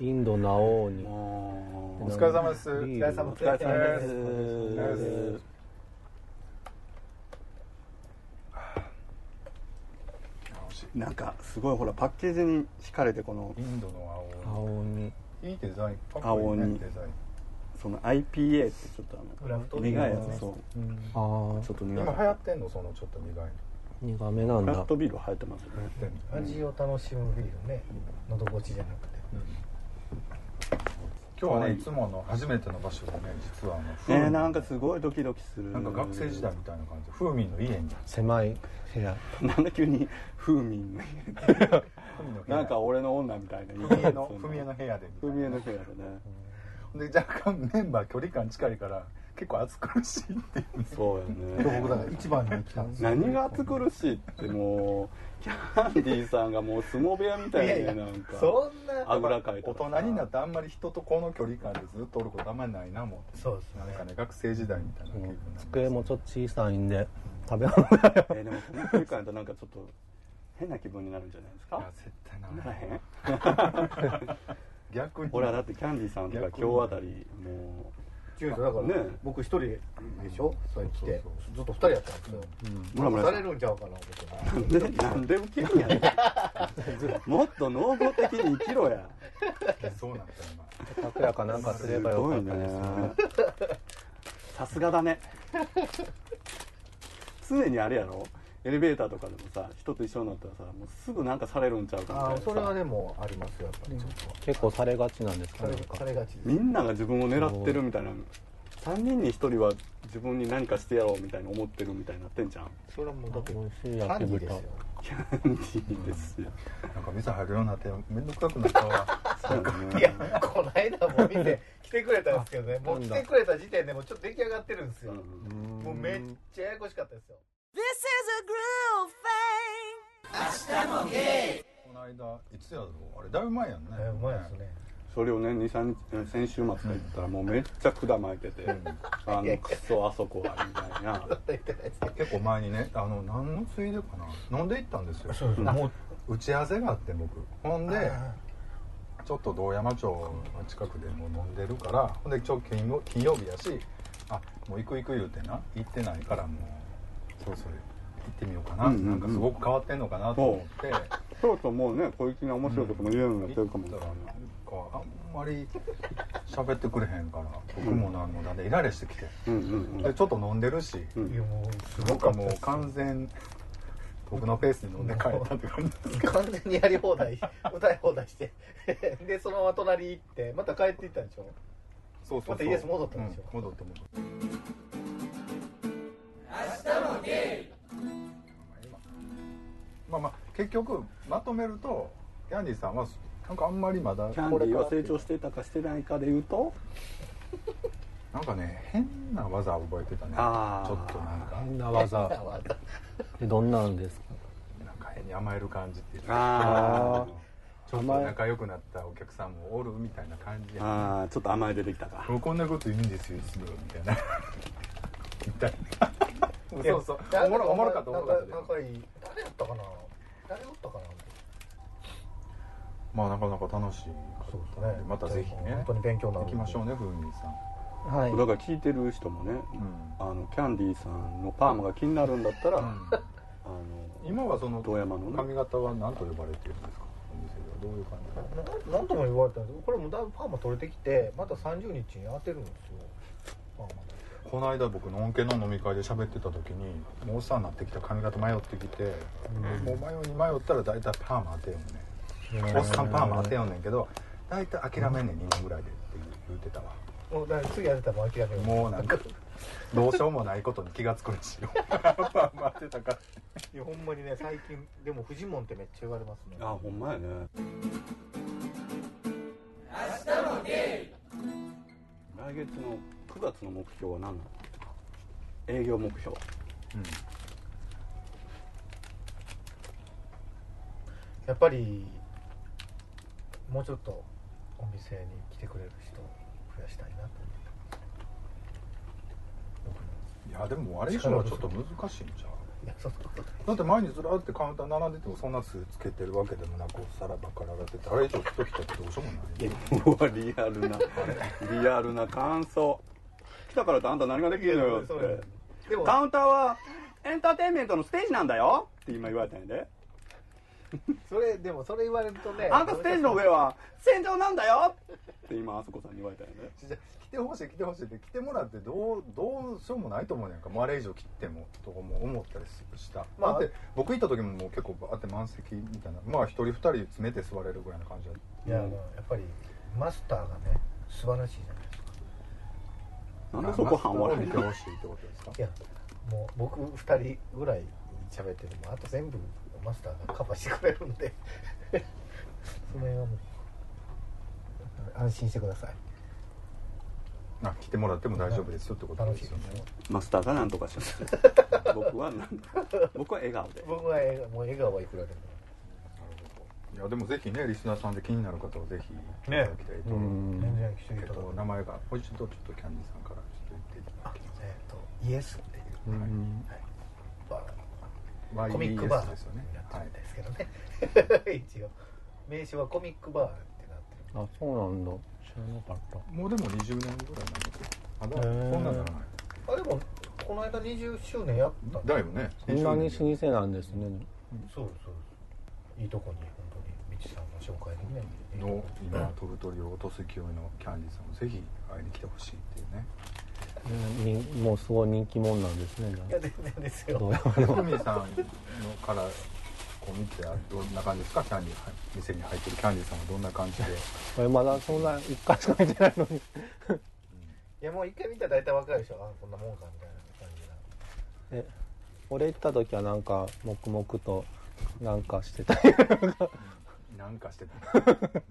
インドナオに。もお疲れ様です。お疲れ様です。なんかすごいほらパッケージに惹かれてこのインドの青青に。いいデザイン。かっこいい青に。ねデザイン。その IPA ってちょっとあクラフトの苦いやつ。そう。あー。ちょっと苦い。今流行ってんのそのちょっと苦い苦めなんだ。クラフトビール入ってますね。味を楽しむビールね。喉越しじゃなくて今日はねいつもの初めての場所でね実はあのねなんかすごいドキドキする。なんか学生時代みたいな感じ風味の家に。狭い部屋。なんで急に 風味の風味の部屋なんか俺の女みたいな言い文江方の文江の部屋で風味の部屋でね。で若干メンバー距離感近いから結構暑苦しいっていうそうや今日ね僕だから一番に来たんですよ。何が暑苦しいってもうキャンディーさんがもう相撲部屋みたいなねなんかそんなあぐらかいて大人になってあんまり人とこの距離感でずっとおることあんまりないなもんそうですね。なんかね学生時代みたいな机もちょっと小さいんで食べ物。えーでもこの距離感やとなんかちょっと変な気分になるんじゃないですいやか絶対なならへん逆に。俺はだってキャンディーさんとか今日あたりも違うだから、ね僕一人でしょ？それ来て。そうそうずっと二人やったんですよ、うムラムラされるんちゃうかな思ってなんでなんで受けるんやねん。もっと能動的に生きろや。そうなんだ拓也かな。んかすればよかったですさすがだね。常にあれやろ？エレベーターとかでもさ人と一緒になったらさもうすぐなんかされるんちゃうかみたいなさ。ああそれはでもありますよやっぱり。ちょっと、結構されがちなんですかされなんかされがちです。みんなが自分を狙ってるみたいな。3人に1人は自分に何かしてやろうみたいに思ってるみたいになってんじゃん。それはもうだって美味しいキャンディーですよキャンディーですよなんか店入るようになって面倒くさくなった。わそうだねいやこの間も店来てくれたんですけどね。もう来てくれた時点でもうちょっと出来上がってるんですよ、うん。もうめっちゃややこしかったですよ This is a groove thing. この間いつやろう？あれだいぶ前やんね。えうまいですね。それをね23日先週末と言ったらもうめっちゃ管巻いてて、あのクソあそこはみたいな。結構前にねあの何のついでかな。飲んで行ったんですよ。そうですね。もう打ち合わせがあって僕。ほんであちょっと道山町の近くでもう飲んでるから。ほんでちょ金曜金曜日やしあもう行く行く言うてな。行ってないからもうそろそろ行ってみようかな、うんうんうん。なんかすごく変わってんのかなと思って。そうそうもうね小粋な面白いことも言えるようになってるかも。行ったらなんかあんまり喋ってくれへんから僕もなんもだんだんイライラしてきて。うんうんでちょっと飲んでるし、うん。いやもうすなんかもう完全僕のペースに飲んで帰ったって感じ完全にやり放題歌い放題して。でそのまま隣行ってまた帰っていったんでしょ？そうそうそう。またイエス戻ったんですようん戻って戻ってまあまあ結局まとめるとキャンディーさんはなんかあんまりまだキャンディーは成長してたかしてないかで言うと？なんかね変な技を覚えてたね。ちょっとなんか。変な技。でどんなんですか？なんか変に甘える感じっていう。かあちょっと仲良くなったお客さんもおるみたいな感じあーちょっと甘え出てきたか。こんなこと言うんですよみたいな。みたい。なそうそう。おもろおもろかったおもろかった。仲いい。誰やったかな？誰おったかな？まあなかなか楽しい。そうですね。またぜひね。本当に勉強になる。行きましょうねふうみんさん。はい。だから聞いてる人もねうん。あのキャンディーさんのパーマが気になるんだったら、あの今はその遠山のね。髪型は何と呼ばれてるんですか？お店ではどういう感じ？ななんとも言われたんですけどこれもだいぶパーマ取れてきてまた30日に当てるんですよ。パーマでこの間僕のんけの飲み会で喋ってた時にもうおっさんになってきた髪型迷ってきて、もう迷いに迷ったら大体パーマ当てようねん。おっさんパーマ当てようねんけど大体諦めんねん2年ぐらいでって言うてたわ。もうだから次やってたらもう諦めるもうなんかどうしようもないことに気がつくらしいよ。パーマ当てたから。いやほんまにね最近でもフジモンってめっちゃ言われますね。あほんまやね。来月の9月の目標は何なの？営業目標。やっぱりもうちょっとお店に来てくれる人を増やしたいなといやでもあれ以上はちょっと難しいんちゃう？やそんだって前にずらーってカウンター並んでてもそんな数つけてるわけでもなくお皿ばっかり上がっててあれ以上人来たってどうしようもない。うわリアルなリアルな感想来たからってあんた何ができるのよって。でもカウンターはエンターテインメントのステージなんだよって今言われたんやで。それでもそれ言われるとねあんたステージの上は戦場なんだよって今あそこさんに言われたんやで。じゃあ来てほしい来てほしいって来てもらってどうどうしようもないと思うねんか。もうあれ以上切ってもとかも思ったりした、まあだって僕行った時ももう結構バーって満席みたいな。まあ一人二人詰めて座れるぐらいな感じだいやあのやっぱりマスターがね素晴らしいじゃないなんでそこ半笑い見てほしいってことですかいやもう僕2人ぐらい喋ってるもあと全部マスターがカバーしてくれるんで。その辺はもう安心してください。あ来てもらっても大丈夫ですよってことですよね。マスターが何とかします。僕は僕は笑顔で。僕は笑顔もう笑顔はいくらでもいやでもぜひねリスナーさんで気になる方はぜひいただきたいとう思う、ん。全然来ていえったと名前がもう一度ちょっとキャンディーさんからちょっと言っていただけます。えっ、とイエスっていう、うん。はい。バーかコミックバーですよね。になってはいるんですけどね、一応。名称はコミックバーってなってる。あそうなんだ。知らなかった。もうでも20年ぐらいなんですよ。まだへーそんなんならない。あでもこの間20周年やったん。だよね。そんなに老舗なんですね。そうですそうですいいとこに本当に道さんの紹介にね。の今飛ぶ鳥を落とす勢いのキャンディーさんをぜひ会いに来てほしいっていうね。ねにもうすごい人気者なんですねいや全然ですよ。ふみさんのからこう見てどんな感じですか？キャンディ店に入ってるキャンディーさんはどんな感じで？これまだそんな一回しか見てないのに。いやもう一回見たら大体わかるでしょ。あこんなもんかみたいな感じが。え俺行った時はなんか黙々となんかしてた なんかしてた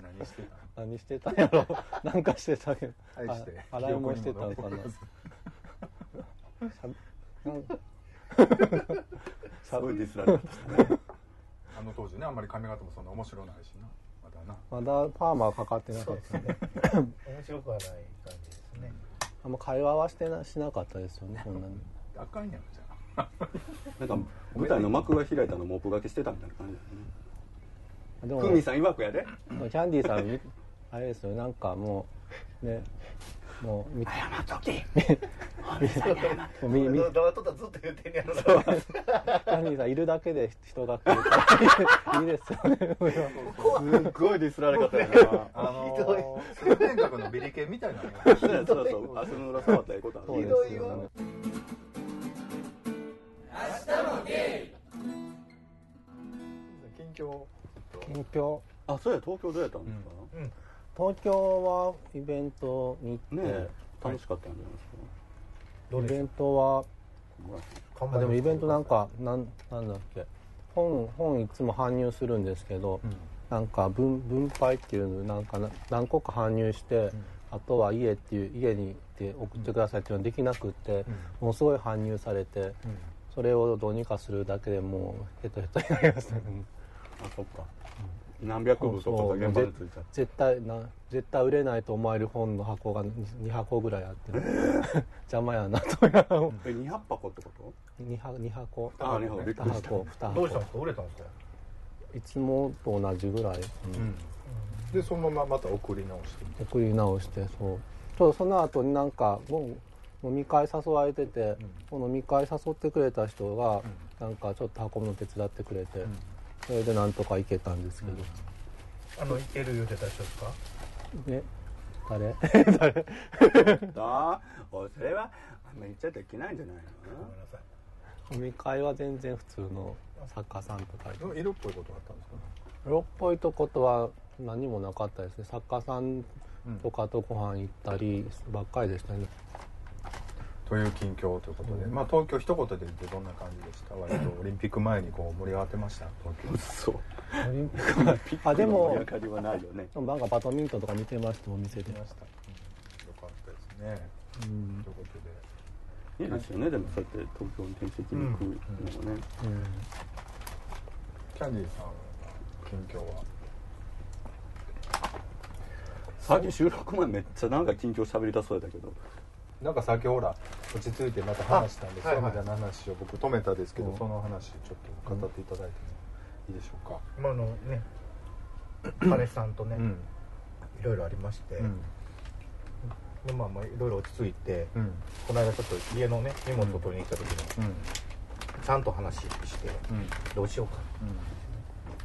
何してた何してたんやろ？なんかしてたけど。愛してあ洗い物してたの？かなうんす。ごいディスられたね。あの当時ねあんまり髪型もそんな面白ないしな。まだな。まだパーマはかかってなかっそうでね。面白くはない感じですね。あんま会話はしてなしなかったですよねそんなに。あかんやんじゃあ。なんか舞台の幕が開いたのモップがけしてたみたいな感じだでもねふみさん曰くやで。キャンディーさんみあれですよなんかもうねもうみ謝っとき ったらずっと言ってんやろな。キャンディーさんいるだけで人が来るから いいですよね。すっごい。ディスられ方やなあのひどいー通天閣のビリケンみたいなそうそうそう。足の裏触ったらええことあそうるですよ。ね近況近況あそうや東京どうやったんですか、うん。東京はイベントに行って、ねえ楽しかったんじゃないですか？どうでしイベントはた。あでもイベントなんかなんなんだっけ？本本いつも搬入するんですけど、なんか分分配っていうのなんかな何個か搬入して、あとは家っていう家に行って送ってくださいっていうのはできなくって、もうすごい搬入されて、それをどうにかするだけでもうヘトヘトになりましたね、あそっか、何百部とかが現場絶対な絶対売れないと思える本の箱が 2, 箱ぐらいあって、邪魔やなと思いながら。え200箱ってこと？2箱2箱。あ二箱。びっくり2した。箱2箱。どうしたんですか？売れたんですか？いつもと同じぐらい、うん。でそのまままた送り直して送り直してそう。ちょっとその後になんかもう飲み会誘われてて、その飲み会誘ってくれた人が、なんかちょっと運ぶの手伝ってくれて、それでなんとか行けたんですけど、あのいける言うてた人ですか？ね 誰？誰？だおいそれはあんま言っちゃできないんじゃないのごめんなさい飲み会は全然普通の作家さんとかでも色っぽいことあったんですか色っぽいとことは何もなかったですね作家さんとかとご飯行ったりばっかりでしたね、という近況ということで、まあ東京一言で言ってどんな感じでした？割とオリンピック前にこう盛り上がってました？東京。そうオリンピックはあでも盛り上がりはないよね。なんかバドミントンとか見てました。お店でました、よかったですね。うん。ということで。いいですよねでもそうやって東京に転籍に行くのもね、うん。キャンディーさんは近況は？さっき収録前めっちゃなんか緊張しゃべりたそうやったけどなんかさっきほら落ち着いてまた話したんであそれまでの話を僕止めたですけど、うん。その話ちょっと語っていただいてもいいでしょうか、今のね 彼氏さんとね、うん。いろいろありまして、うん。でまあまあいろいろ落ち着いて、うん。この間ちょっと家のね荷物を取りに行った時に、うん。ちゃんと話してうん。どうしようか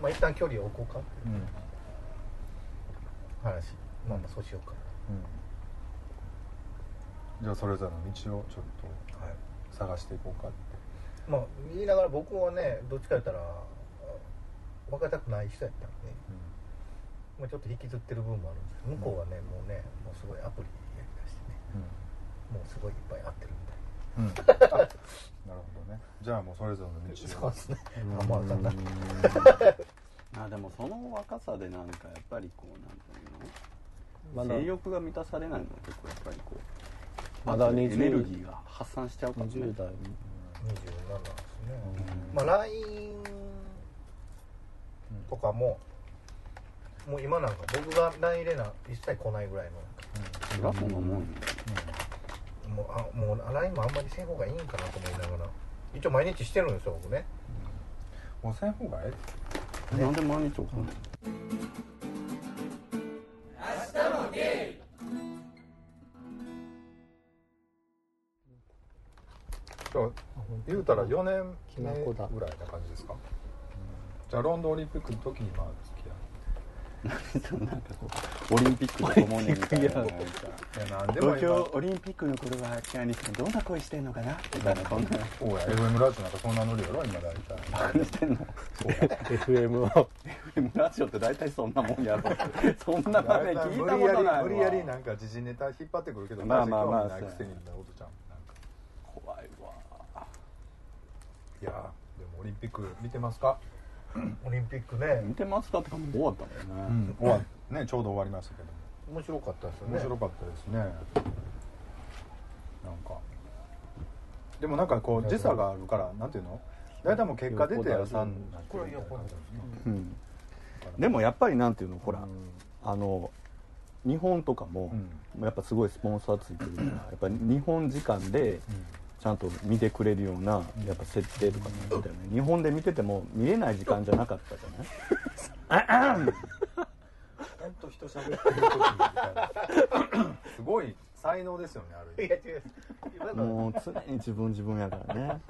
まあ一旦距離を置こうかってうんうん。話。まあまあそうしようかじゃあそれぞれの道をちょっはい。と探していこうかって。まあ言いながら僕はねどっちか言ったら分かりたくない人やったん。で、まあ、ちょっと引きずってる部分もあるんです向こうはね、もうねもうすごいアプリやりだしてねもうすごいいっぱい会ってるみたいうん、うん、あなるほどね。じゃあもうそれぞれの道を。そうですね。あまああかんな あでもその若さでなんかやっぱりこうなんていうの？性欲が満たされないのは結構やっぱりこうまだエ20ネルギーが発散しちゃうからね。20代27ですね、まあ LINE とかももう今なんか僕が LINE 入れな一切来ないぐらいの。そりゃそんなもんよ。もうあもう LINE もあんまりせん方がいいんかなと思いながら。一応毎日してるんですよ僕ね。もうせん方がえなんで毎日送るの？えそ言うたら4年目きなこだ。ぐらいな感じですか、じゃあロンドンオリンピックの時にまあ付き合なんかこうオリンピックとともにみたいな。東今。京オリンピックの頃はキャニスさんどんな恋してんのかな？みたいな。そんなおや FM ラジオなんかそんなノリやろ今大体何してんの？FM ラジオって大体そんなもんやろ。そんな場面聞いたことないわ。無理やりなんか時事ネタ引っ張ってくるけどまあまあまあないくせになことちゃんか怖いわいやでもオリンピック見てますか？オリンピックね。見てますか？ってかもう終わったもんね、終わねちょうど終わりましたけど面白かったですよね。面白かったですね。なんか。でもなんかこう時差があるからなんていうの？大体もう結果出てやさんこれはイヤホンですね。うん。でもやっぱりなんていうの？ほら、あの日本とかも、やっぱすごいスポンサーついてるからやっぱり日本時間でちゃんと見てくれるようなやっぱ設定とかなんだよね日本で見てても見れない時間じゃなかったじゃない？ほん。と人喋ってる時みたいなすごい才能ですよねある意味。いや違もう常に自分自分やからね。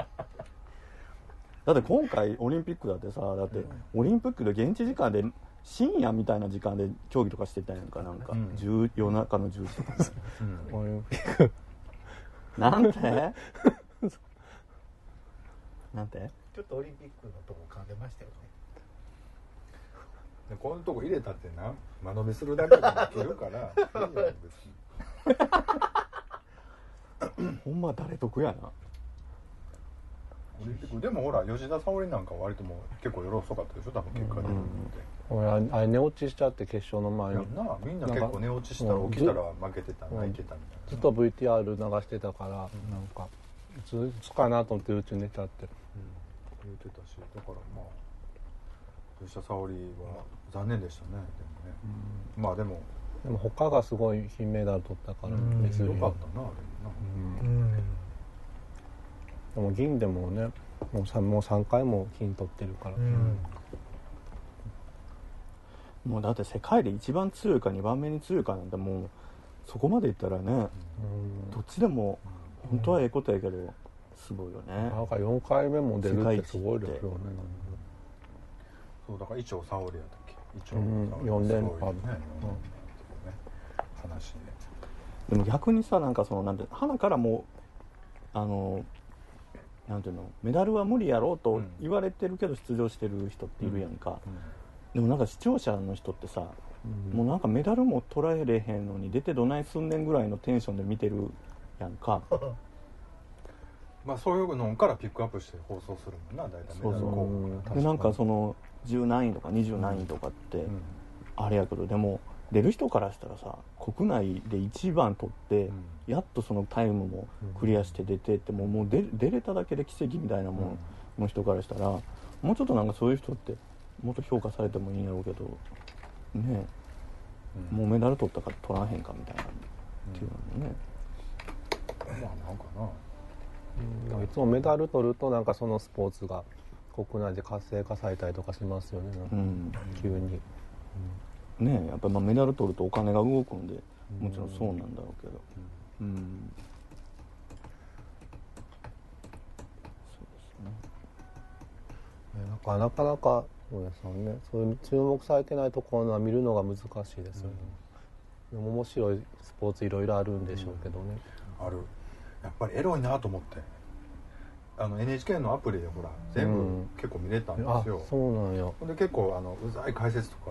だって今回オリンピックだってさだってオリンピックで現地時間で深夜みたいな時間で競技とかしてたやんかなんか、うん。10夜中の10時とかうん。オリンピックなんて？なんて？ちょっとオリンピックのとこ噛んでましたよね。でこういうとこ入れたってな間延びするだけでもいけるから。い いほんま誰得やな。オリンピックでもほら吉田沙保里なんかは割ともう結構よろそかったでしょ？多分結果でうん俺ああれ寝落ちしちゃって決勝の前に。な。みんな結構寝落ちしたら起きたら負けてたうん。泣いてたみたいな。ずっと VTR 流してたから、なんかいついつかなと思ってうち寝ちゃって。言ってたしだからまあ吉田沙保里は残念でしたねでもね、まあでも。でも他がすごい金メダル取ったからうん。別に。よかったなあれもな。うん。でも銀でもねもう 3, もう3回も金取ってるから、うんもうだって世界で一番強いか2番目に強いかなんてもうそこまでいったらねうん。どっちでも本当はええことやけどすごいよね。なんか4回目も出るってすごいですよね。そうだから伊調沙保里やったっけ？伊調うん。沙保里四連覇。すごいね。ででも逆にさなんかそのなんて花からもうあのなんていうのメダルは無理やろうと言われてるけど出場してる人っているやんか、でもなんか視聴者の人ってさ、うん。もうなんかメダルも捉えれへんのに出てどないすんねんぐらいのテンションで見てるやんか。まあそういうのからピックアップして放送するもんな大体メダルそうでなんかその10何位とか20何位とかって、うん。あれやけどでも出る人からしたらさ国内で一番取って、うん。やっとそのタイムもクリアして出てってもうもう出出れただけで奇跡みたいなもん。の人からしたらもうちょっとなんかそういう人ってもっと評価されてもいいんやろうけどねうん。もうメダル取ったから取らへんかみたいなっていうのね。まあなんかな。うん。いつもメダル取るとなんかそのスポーツが国内で活性化されたりとかしますよね。うん。急に、ねえやっぱりまあメダル取るとお金が動くんでもちろんそうなんだろうけど。うん、そうね。なかなかなかそうですよね。そういう注目されてないところは見るのが難しいですよね、でも面白いスポーツいろいろあるんでしょうけどね、ある。やっぱりエロいなと思って。あの NHK のアプリでほら全部うん。結構見れたんであすよ、そうなんや。ほんで結構あのうざい解説とか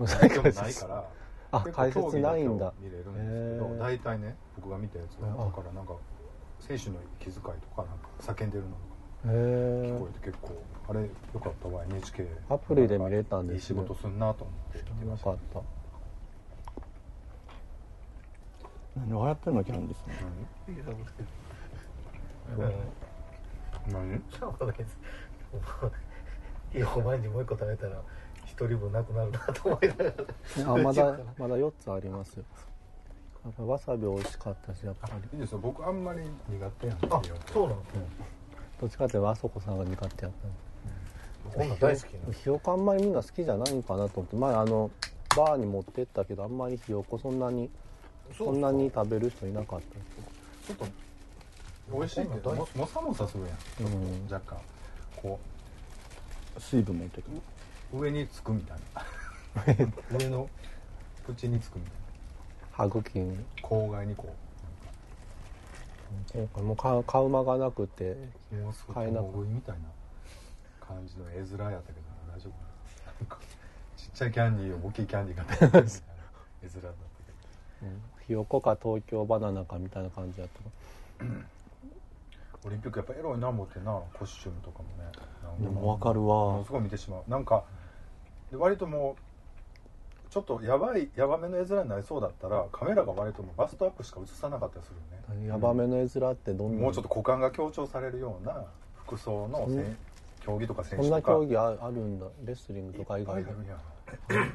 うざい解説。ないからあ解説ないんだ。見れるんですけど大体ね僕が見たやつはあ。だからなんか選手の気遣いとかなんか叫んでるのとかへ聞えこえて結構あれよかったわ NHK アプリで見れたんですね。いい仕事すんなと思って。見てましたなかった。何笑ってんのキャンディス何何？そうですいやお前にもう一個食べたら一人分なくなるなと思いながらあまだまだ4つありますよ。やっぱわさび美味しかったしやっぱり。いいですよ僕あんまり苦手やんあそうなのどっちかっていうとあそこさんが苦手やっこんなん大好きなひよこあんまりみんな好きじゃないんかなと思って。前あのバーに持ってったけどあんまりひよこそんなにそんなに食べる人いなかった。ちょっと美味しいけどももさもさするやん。うんと若干こ水分持ってく。上につくみたいな。上の口につくみたい歯茎に。な口外にこ今回もう買う間がなくて買えなく大食いみたいな感じの絵面やったけど大丈夫なんかちっちゃいキャンディーを大きいキャンディーが出てるみたいな絵面だったけうん。ひよこか東京バナナかみたいな感じだったどオリンピックやっぱエロいな思ってなコスチュームとかもね。なんでかも分かるわ。ものすごい見てしまう。なんかで割ともうちょっとやばいやばめの絵面になりそうだったらカメラが割ともうバストアップしか映さなかったりするよね。ヤバめの絵面ってどんなもうちょっと股間が強調されるような服装の競技とか選そんな手とか競技ああるんだ。レスリングとか以外で。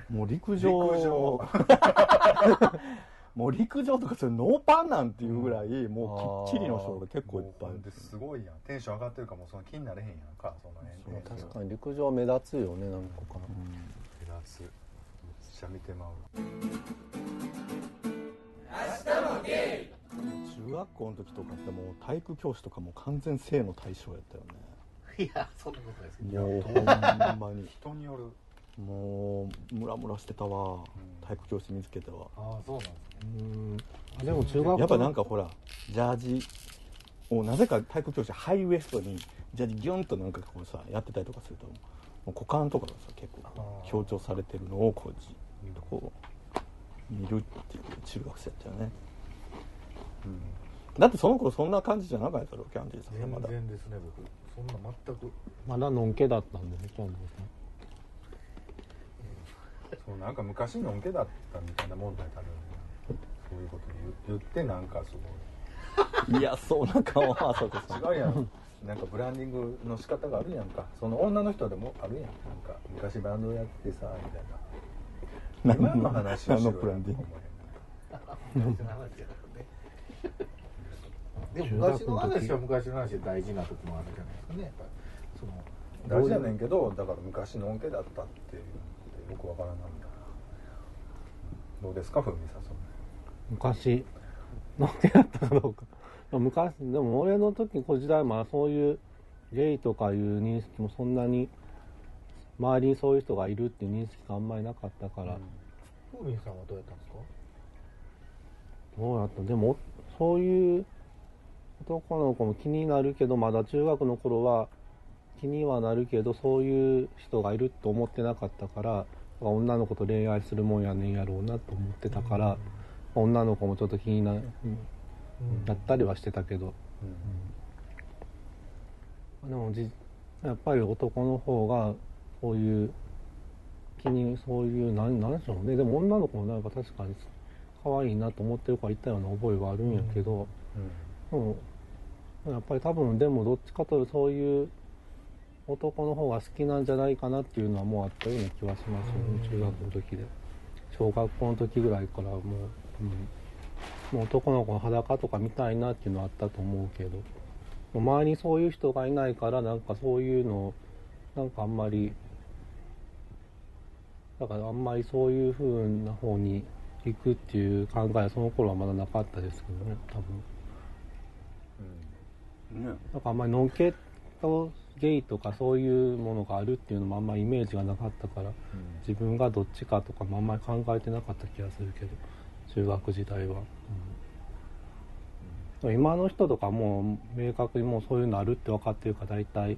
もう陸上。陸上。もう陸上とかそれノーパンなんていうぐらいもうきっちりの人が結構いっぱい。すごいやん。テンション上がってるからもうその気になれへんやんかその辺。ね確かに陸上目立つよね何個か目立つ。めっちゃ見てまう中学校の時とかってもう体育教師とかもう完全性の対象やったよねいやそんなことないですけど。もう ほんまに。人による。もうムラムラしてたわ。ん。体育教師見つけては。ああそうなんですね。うん。あでも中学校。やっぱなんかほらジャージをなぜか体育教師ハイウエストにジャージギュンとなんかこうさやってたりとかするともう股間とかがさ結構強調されてるのをこうじっとこう見るっていう中学生やったよね。だってその頃そんな感じじゃなかったろキャンディーさん全まだ。然ですね僕そんな全く。まだのんけだったんでねキャンディーさんそうなんか昔のんけだったみたいな問題があるよねそういうこと言う言ってなんかすごい。嫌そうな顔はあそこさん違うやん。なんかブランディングの仕方があるやんか。その女の人でもあるやん。なんか昔バンドやってさみたいな。今の話をしろよ何のブランディング？昔の 話じゃなくてでも昔の話は昔の話で大事なとこもあるじゃないですかねやっぱりその大事やねんけどだから昔のんけだったっていうのってよくわからなんだどうですかふみさんそれ昔。のんけだったかどうか。まあ昔でも俺の時こ時代まあそういうゲイとかいう認識もそんなに周りにそういう人がいるっていう認識があんまりなかったから、ふうみんさんはどうやったんですか？どうやった？でもそういう男の子も気になるけどまだ中学の頃は気にはなるけどそういう人がいると思ってなかったから女の子と恋愛するもんやねんやろうなと思ってたから、女の子もちょっと気にななったりはしてたけど、でもじやっぱり男の方がそういう気にそういうなんなんでしょうね。でも女の子もなんか確かに可愛いなと思ってるから言ったような覚えはあるんやけど、でもやっぱり多分でもどっちかというとそういう男の方が好きなんじゃないかなっていうのはもうあったような気はしますね、中学の時で。小学校の時ぐらいからもう、うん、もう男の子の裸とか見たいなっていうのはあったと思うけど。周りにそういう人がいないからなんかそういうのなんかあんまりだからあんまりそういう風な方に行くっていう考えはその頃はまだなかったですけどね多分。ね。なんかあんまりノンケとゲイとかそういうものがあるっていうのもあんまりイメージがなかったから自分がどっちかとかもあんまり考えてなかった気がするけど中学時代は、うん、今の人とかもう明確にもうそういうのあるって分かってるから大体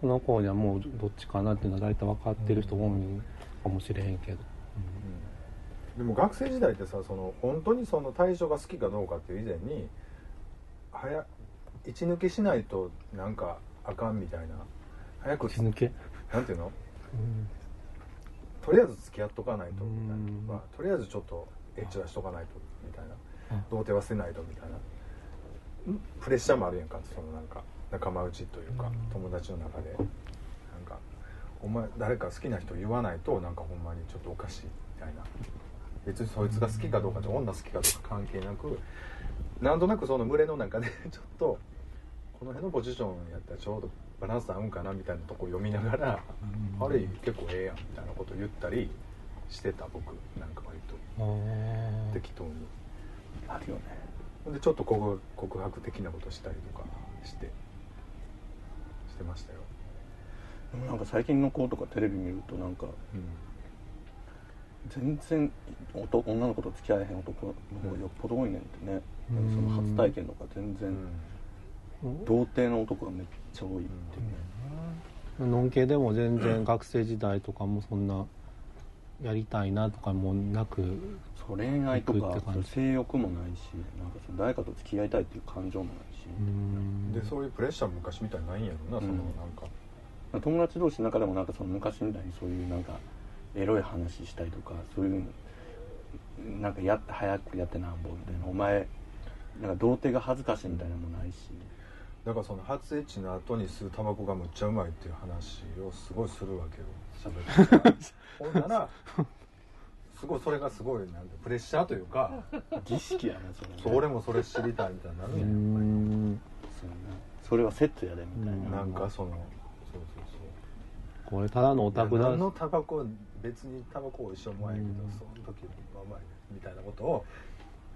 その子にはもうどっちかなっていうのは大体分かってる人多いかもしれへんけど、でも学生時代ってさその本当にその対象が好きかどうかっていう以前に早一抜けしないとなんかあかんみたいな。早く血抜け、なんていうの？うん。とりあえず付き合っとかないとみたいうん。な、まあ、とりあえずちょっとエッチはしとかないとみたいな。あ童貞は捨てないとみたいな。プレッシャーもあるやんかそのなんか仲間内というかうん。友達の中で。なんかお前誰か好きな人言わないとなんかほんまにちょっとおかしいみたいな。別にそいつが好きかどうかって女好きかどうか関係なくなんとなくその群れの中で ちょっとこの辺のポジションやったらちょうどバランス合うんかなみたいなとこ読みながらあれ結構ええやんみたいなこと言ったりしてた僕なんか割と。適当に。あるよね。でちょっと告告白的なことしたりとかしてしてましたよ、でもなんか最近の子とかテレビ見るとなんか全然男女の子と付き合えへん男の方がよっぽど多いねんってね、うんその初体験とか全然、うん。童貞の男がめっちゃ多いっていうね、ノン系でも全然学生時代とかもそんなやりたいなとかもなくそう恋愛とか性欲もないしなんかその誰かと付き合いたいっていう感情もないし、うん。でそういうプレッシャーも昔みたいにないんやろな、そのうんなんか。友達同士の中でもなんかその昔みたいにそういうなんかエロい話したりとかそういうなんかやって早くやってなんぼみたいな。お前なんか童貞が恥ずかしいみたいなのもないし。だからその初エッチの後に吸うタバコがむっちゃうまいっていう話をすごいするわけよ。喋って。ほんならすごいそれがすごいなんかプレッシャーというか儀式やなそれね。そう俺もそれ知りたいみたいになるうんやそうやな。それはセットやでみたいな、なんかそのそうそうそう。これただのオタクだ。何のタバコ別にタバコ美味しい思わんやけど、うん。その時はうまいねみたいなことを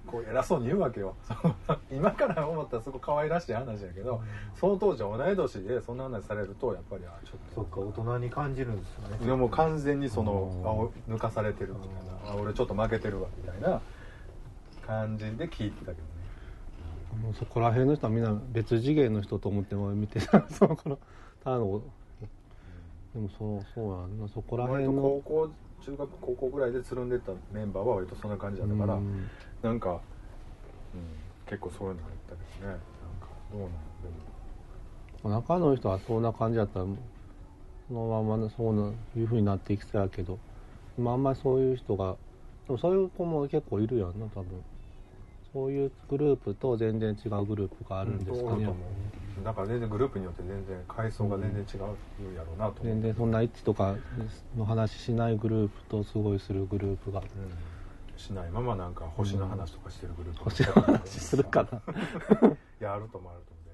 こう偉そうに言うわけよ。今から思ったらすごい可愛らしい話やけど、その当時は同い年でそんな話されるとやっぱりあちょっと。そっか大人に感じるんですよね。でも完全にそのうん。あお抜かされてるみたいな。あ俺ちょっと負けてるわみたいな感じで聞いてたけどね。もうそこら辺の人はみんな別次元の人と思っても見てた。その頃ただのでもそうそうやんな。そこら辺の。高校中学高校ぐらいでつるんでたメンバーは割とそんな感じだったから、うん。なんか、うん、結構そういうのあったけどね。なんかどうなんで中の人はそんな感じだったらそのままそうないう風になっていきそうやけど。今あんまりそういう人がでもそういう子も結構いるやんな多分。そういうグループと全然違うグループがあるんですかね、そうだだから全然グループによって全然階層が全然違うやろうなと思う、全然そんなエッチとかの話しないグループとすごいするグループが。うん。しないままなんか星の話とかしてるグループも星の話するかな いやあると思うあると思う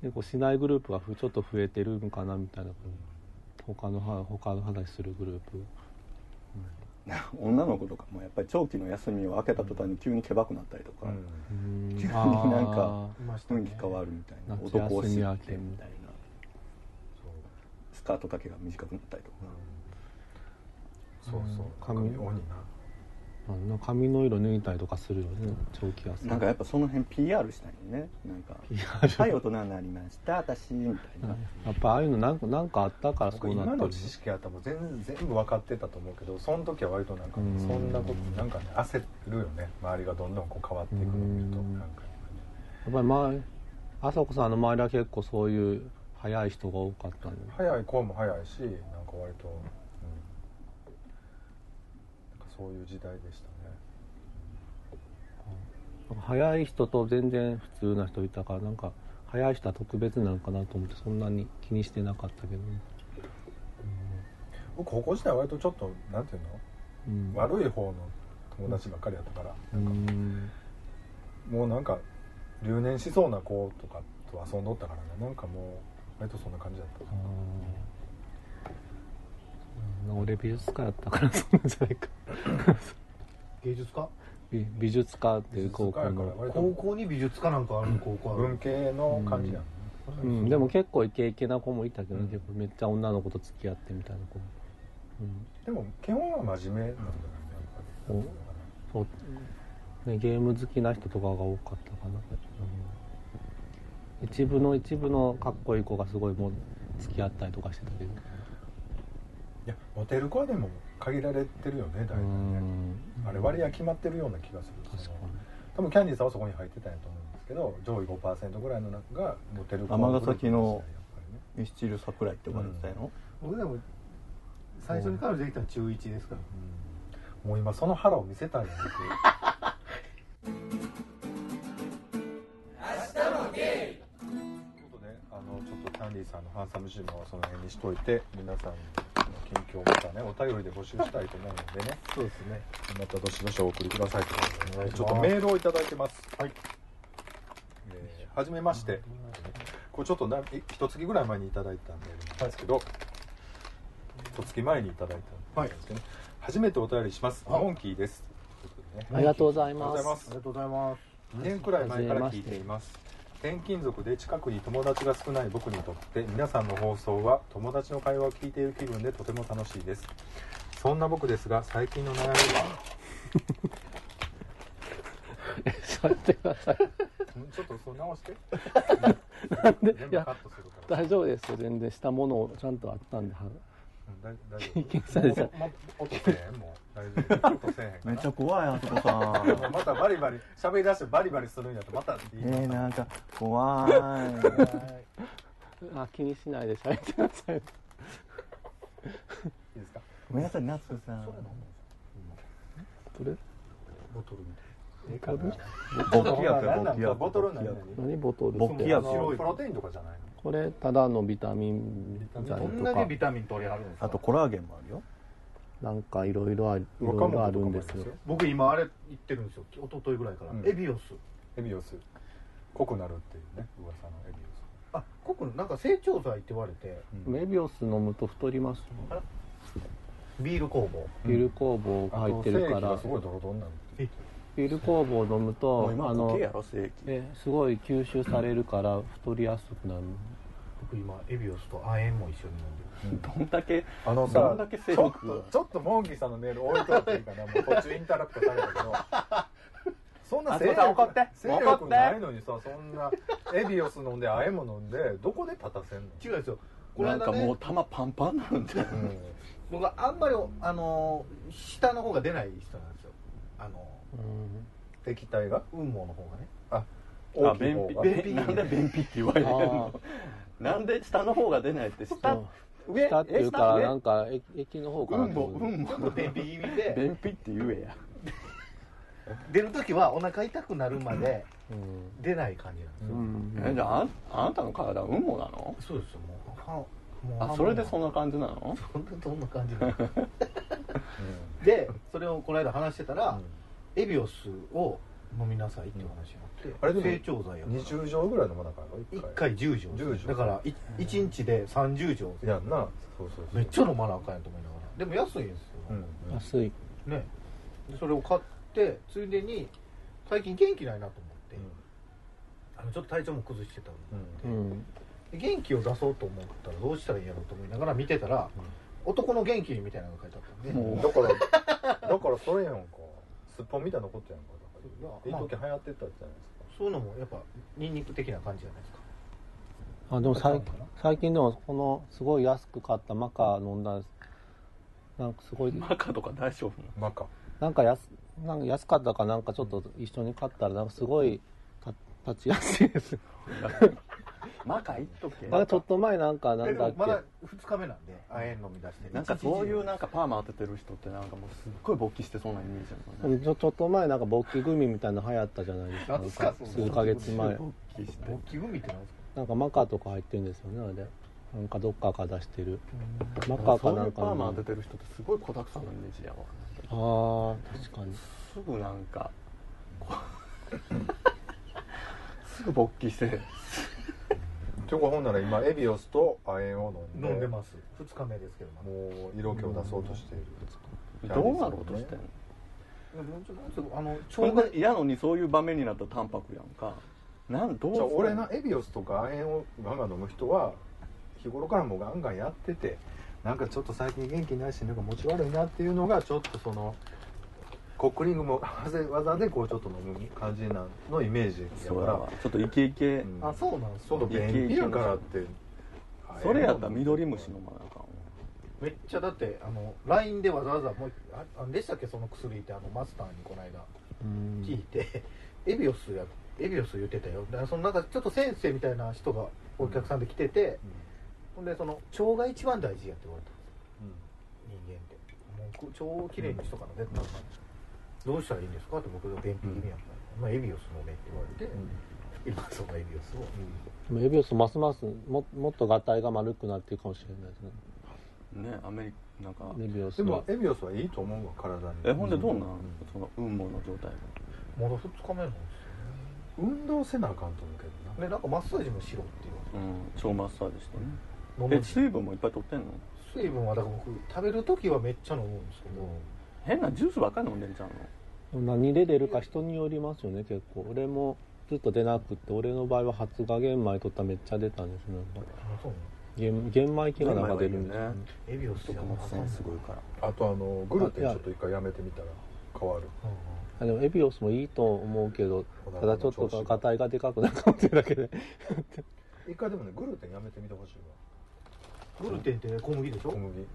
結構しないグループがふちょっと増えてるのかなみたいな。他のは他の話するグループ 女の子とかもやっぱり長期の休みを明けた途端に急にけばくなったりとか、うん。急になんか雰囲気変わるみたいな夏男を知ってみたいな。そう。スカート丈が短くなったりとか。うん。そうそう。髪髪鬼な髪の色抜いたりとかするよね。長期休みなんかやっぱその辺 PR したいよね。なんか PR はい大人になりました私みたいな、やっぱああいうのなんかなんかあったからそ僕うなってる今の知識あったらもう全然全部分かってたと思うけどその時は割となんかうん。そんなことなんかね焦るよね。周りがどんどんこう変わっていくのを見るとうん。なんかやっぱり周りあさこさんの周りは結構そういう早い人が多かったんで早い子も早いしなんか割と、そういう時代でしたね。早い人と全然普通な人いたからなんか早い人は特別なのかなと思ってそんなに気にしてなかったけどね、僕高校時代は割とちょっとなんていうの、うん、悪い方の友達ばっかりやったから、うん。もうなんか留年しそうな子とかと遊んどったからね。なんかもう割とそんな感じだった。うん俺美術科やったからそうなんじゃないか。芸術家？美美術科っていう高校の、高校に美術科なんかある高校ある。文系の感じや。ん、うん、でも結構イケイケな子もいたけど、うん結構めっちゃ女の子と付き合ってみたいな子も、でも基本は真面目なんだよねそう、ね、ゲーム好きな人とかが多かったかな、うん、一部の一部のかっこいい子がすごいもう付き合ったりとかしてたけどいやモテる子はでも限られてるよね大体うねん。あれ割合決まってるような気がする。確か多分キャンディーさんはそこに入ってたんやと思うんですけど上位5%ぐらいの中がモテる子尼崎のミスチル桜井って呼ばれてたの、僕でも最初に彼女できたの中1ですから。もう今その腹を見せたいんですよということであのちょっとキャンディーさんのハンサムジムはその辺にしといて皆さんの近況をまたねお便りで募集したいと思うのでね。そうですね。またどしどしお送りくださいということで。ちょっとメールをいただいてます。はい。えーはじめまして。これちょっとな一月ぐらい前にいただいたメールなんですけど一月前にいただいたんですけど、ね初めてお便りします。あモンキーです。ということでねありがとうございます。ありがとうございます。2年くらい前から聞いています転勤族で近くに友達が少ない僕にとって皆さんの放送は友達の会話を聞いている気分でとても楽しいです。そんな僕ですが最近の悩みは？座ってください。んちょっとそう直して。なんで？いや大丈夫ですよ。全然したものをちゃんとあったんで経験されちゃう夫も音せえへんもう大丈夫。音せえへんから。めっちゃ怖いあそこさん。またバリバリ喋り出してバリバリするんやったらまたえなんか怖い。あ気にしないで喋ってください。いいですか？ごめんなさい夏子さん。これ？ボトルみいいかな。勃起薬や勃起薬ボトル何？ボトルって。勃起薬プロテインとかじゃないの？これただのビタミン剤たいなどんとかだけビタミン取りはるんですか？あとコラーゲンもあるよ。なんかいろいろあるいろいろあるんですよ。僕今あれ言ってるんですよ。一昨日ぐらいから、うん。エビオス。エビオス。濃くなるっていうね噂のエビあ濃くなんか成長剤って言われて。オス、メビオス飲むと太りますよビール工房。ビール酵母が入ってるから。すごいドロドロになるえビール酵母を飲むもとあのえすごい吸収されるから太りやすくなる僕今エビオスと亜鉛も一緒に飲んでる。どんだけあのさどんだけちょっとちょっとモンキーさんのメール置いといていいかなもう途中インタラプトされたけど そんなあすいません怒って。勢力ないのにさそんなエビオス飲んであえも飲んでどこで立たせんの？違うんですよこのなんかもう玉パンパンになるんじゃんうん。僕はあんまりあの下の方が出ない人なんですよ。あのうん液体が？雲母の方がね。ああ大きい便秘。方が便秘。なんで便秘って言われるあのなんで下の方が出ないって下上？下っていうかえ下上？なんかえ液の方かなうんぼうんちょっと便秘気味で。便秘って言えや。出る時はお腹痛くなるまでうん。出ない感じなんですよ、うん。えじゃああんあなたの体うんもなの？そうですよ。もうはもうあそれでそんなな感じなの？そんなそんな感じなん でそれをこの間話してたら、エビオスを飲みなさいっていう話になって、あれでも成長剤やから。20錠ぐらい飲まなあかんの1回10錠10錠だからい1日で30錠いやんな。そうそうそう。めっちゃ飲まなあかんやと思いながら。でも安いんですよ、うん。安い。ね。でそれを買ってついでに最近元気ないなと思って、あのちょっと体調も崩してたのうん。うん。で元気を出そうと思ったらどうしたらいいんやろうと思いながら見てたら、男の元気みたいなのが書いてあったんで。もう。だからだからそれやんかすっぽんみたいなことやんかだから。いや一時流行ってたじゃないですか。そういうのもやっぱニンニク的な感じじゃないですか。あでも最最近でもこのすごい安く買ったマカ飲んだんですなんかすごいマカとか大丈夫マカ。なんか安なんか安かったかなんかちょっと一緒に買ったらなんかすごいた立ちやすいです マカいっとけなんかちょっと前なんかなんだっけまだ2日目なんで亜鉛飲み出してなんかそういうなんかパーマ当ててる人ってなんかもうすっごい勃起してそうなイメージあるもんねちょちょっと前なんか勃起グミみたいなの流行ったじゃないですかなんか数ヶ月前勃起して勃起グミってなんですかなんかマカとか入ってるんですよねあれなんかどっかから出してるマカかなんかパーマ当ててる人ってすごい子だくさんのイメージやわああ確かにすぐなんかすぐ勃起してというかほん。なら今エビオスと亜鉛を飲んで飲んでます2日目ですけども。もう色気を出そうとしている。どうなろうとしてんの？もうちょっとあのそんな嫌のにそういう場面になったら淡白やんか。なんどうじゃあ俺のエビオスとか亜鉛をガンガン飲む人は日頃からもうガンガンやっててなんかちょっと最近元気ないしなんか持ち悪いなっていうのがちょっとそのコックリングも 技でこうちょっと飲む感じなのイメージやそうからちょっとイケイケ、うん。あそうなんですその便秘やからって。それやったら緑虫飲まなあかんわ。めっちゃだってあの LINE でわざわざもうああれでしたっけ？その薬ってあのマスターにこの間。うん。聞いて、エビオスやエビオス言ってたよ。だからそのなんかちょっと先生みたいな人がお客さんで来てて、ほんでその腸が一番大事やって言われたんです人間って。もう腸をきれいにしとかな絶対。あかんどうしたらいいんですかって僕が便秘気味やったら、まあ、エビオス飲めって言われて、今そのエビオスを、でもエビオスますますももっとがたいが丸くなっていくかもしれないですね。ねアメリカなんか。エビオスでもはエビオスはいいと思うわ体に。えほんでどうなん、その雲母の状態まだ2日目なんです運動せなあかんと思うけどな。よねでなんかマッサージもしろっていう。うん。腸マッサージしてね。え水分もいっぱい取ってんの？水分はだから僕食べる時はめっちゃ飲むんですけど、変なジュースばっかり飲んでんちゃうの？何で出るか人によりますよね結構。俺もずっと出なくって俺の場合は発芽玄米取ったらめっちゃ出たんですなんか。あそう玄玄米菌がなんか出るんですよ。ね。玄エビオスじゃなさそうすごいから。あとあのグルテンちょっと一回やめてみたら変わる。あでもエビオスもいいと思うけどただちょっとがたいがでかくなるかもってだけで。一回でもねグルテンやめてみてほしいわ。グルテンって小麦でしょ？小麦。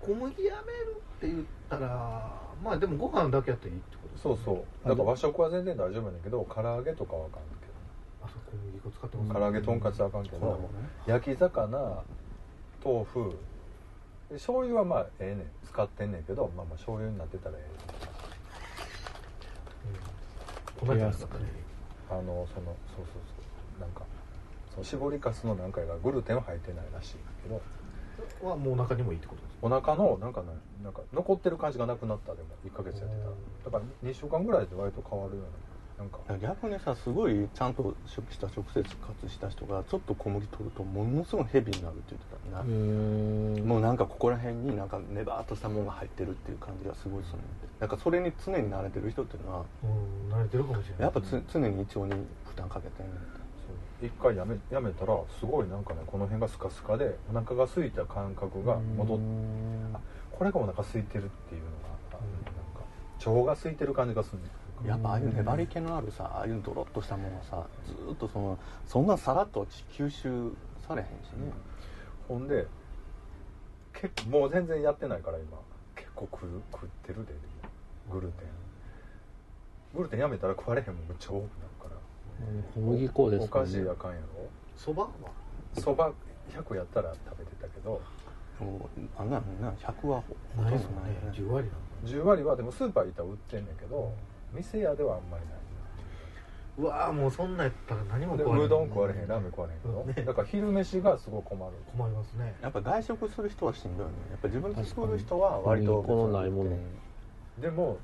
小麦やめるって言ったらまあでもご飯だけやったらいいってことですそうそう。だから和食は全然大丈夫やねんけど唐揚げとかはあかんけあそう小麦粉使ってますど唐揚げとんかつはあかんけど。ね焼き魚豆腐で醤油はまあええねん。使ってんねんけどまあまあ醤油になってたらええこの間だったねあのそのそうそうそう。なんかその絞りかすの何回がグルテンは入ってないらしいけどはもうお腹にもいいってことですお腹のなんかねなんか残ってる感じがなくなったでも1ヶ月やってた。らだから2週間ぐらいで割と変わるようななんか。逆にさすごいちゃんと食した直接活した人がちょっと小麦取るとものすごいヘビーになるって言ってたうな、もうなんかここら辺になんかネバーっとしたものが入ってるっていう感じがすごいするんで。なんかそれに常に慣れてる人っていうのはうん慣れてるかもしれないやっぱつ常に胃腸に負担かけてんね一回やめやめたらすごいなんかねこの辺がスカスカでお腹が空いた感覚が戻ってあこれがお腹空いてるっていうのが、あなんか腸が空いてる感じがするねやっぱああいう粘り気のあるさああいうドロッとしたものがさずーっとそのそんなさらっと吸収されへんしね、ほんで結構もう全然やってないから今。結構食う食ってるでグルテン。グルテンやめたら食われへんもんめっちゃ多くな小麦粉ですおか菓子あかんやそばは。ろそば100やったら食べてたけど。あんなのな100はほほとんどない。ねよね。10割なん10割はでもスーパー行ったら売ってんねんけど店屋ではあんまりないう。わーもうそんなんやったら何もで食われへん。うどん食われへんラーメン食われへんけど、ね。だから昼飯がすごい困る。困りますね。やっぱ外食する人はしんどいね。やっぱ自分で作る人は割と小麦粉のないもの。でも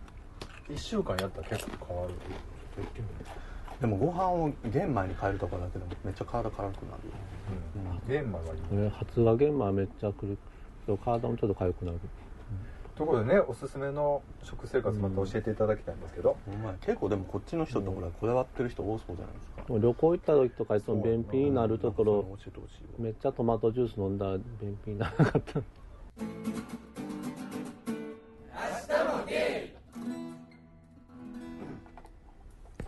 1週間やったら結構変わる。言ってみるでもご飯を玄米に変えるとかだけでもめっちゃ体辛くなるよ。うん。玄米はいい俺発芽玄米めっちゃくるけど体もちょっと痒くなる。ところでねおすすめの食生活また教えていただきたいんですけど、お前結構でもこっちの人ってほらこだわってる人多そうじゃないですか。もう旅行行った時とかいつも便秘になるところ教えてほしいわめっちゃトマトジュース飲んだら便秘にならなかった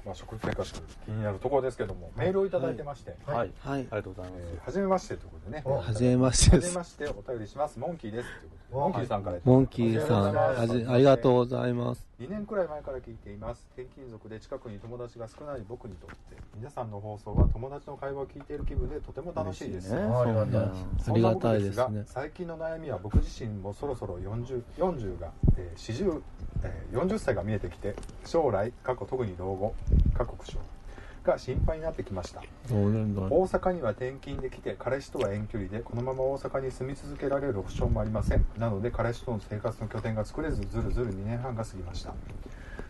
まあ、食生活気になるところですけどもメールをいただいてまして、はい、はい。ありがとうござい。ます、えーはじめましてということでね。おはじめましてはじめましてお便りします。モンキーですということで。おモンキーさんからモンキーさんありがとうございます。あじありがとうございます。2年くらい前から聞いています。転勤族で近くに友達が少ない僕にとって皆さんの放送は友達の会話を聞いている気分でとても楽しいです、ねありがたいありがたいですね。が最近の悩みは僕自身もそろそろ 40, 40が、えー40、えー40歳が見えてきて将来過去特に老後過酷症が心配になってきました。大阪には転勤できて彼氏とは遠距離でこのまま大阪に住み続けられる保証もありません。なので彼氏との生活の拠点が作れずずるずる2年半が過ぎました。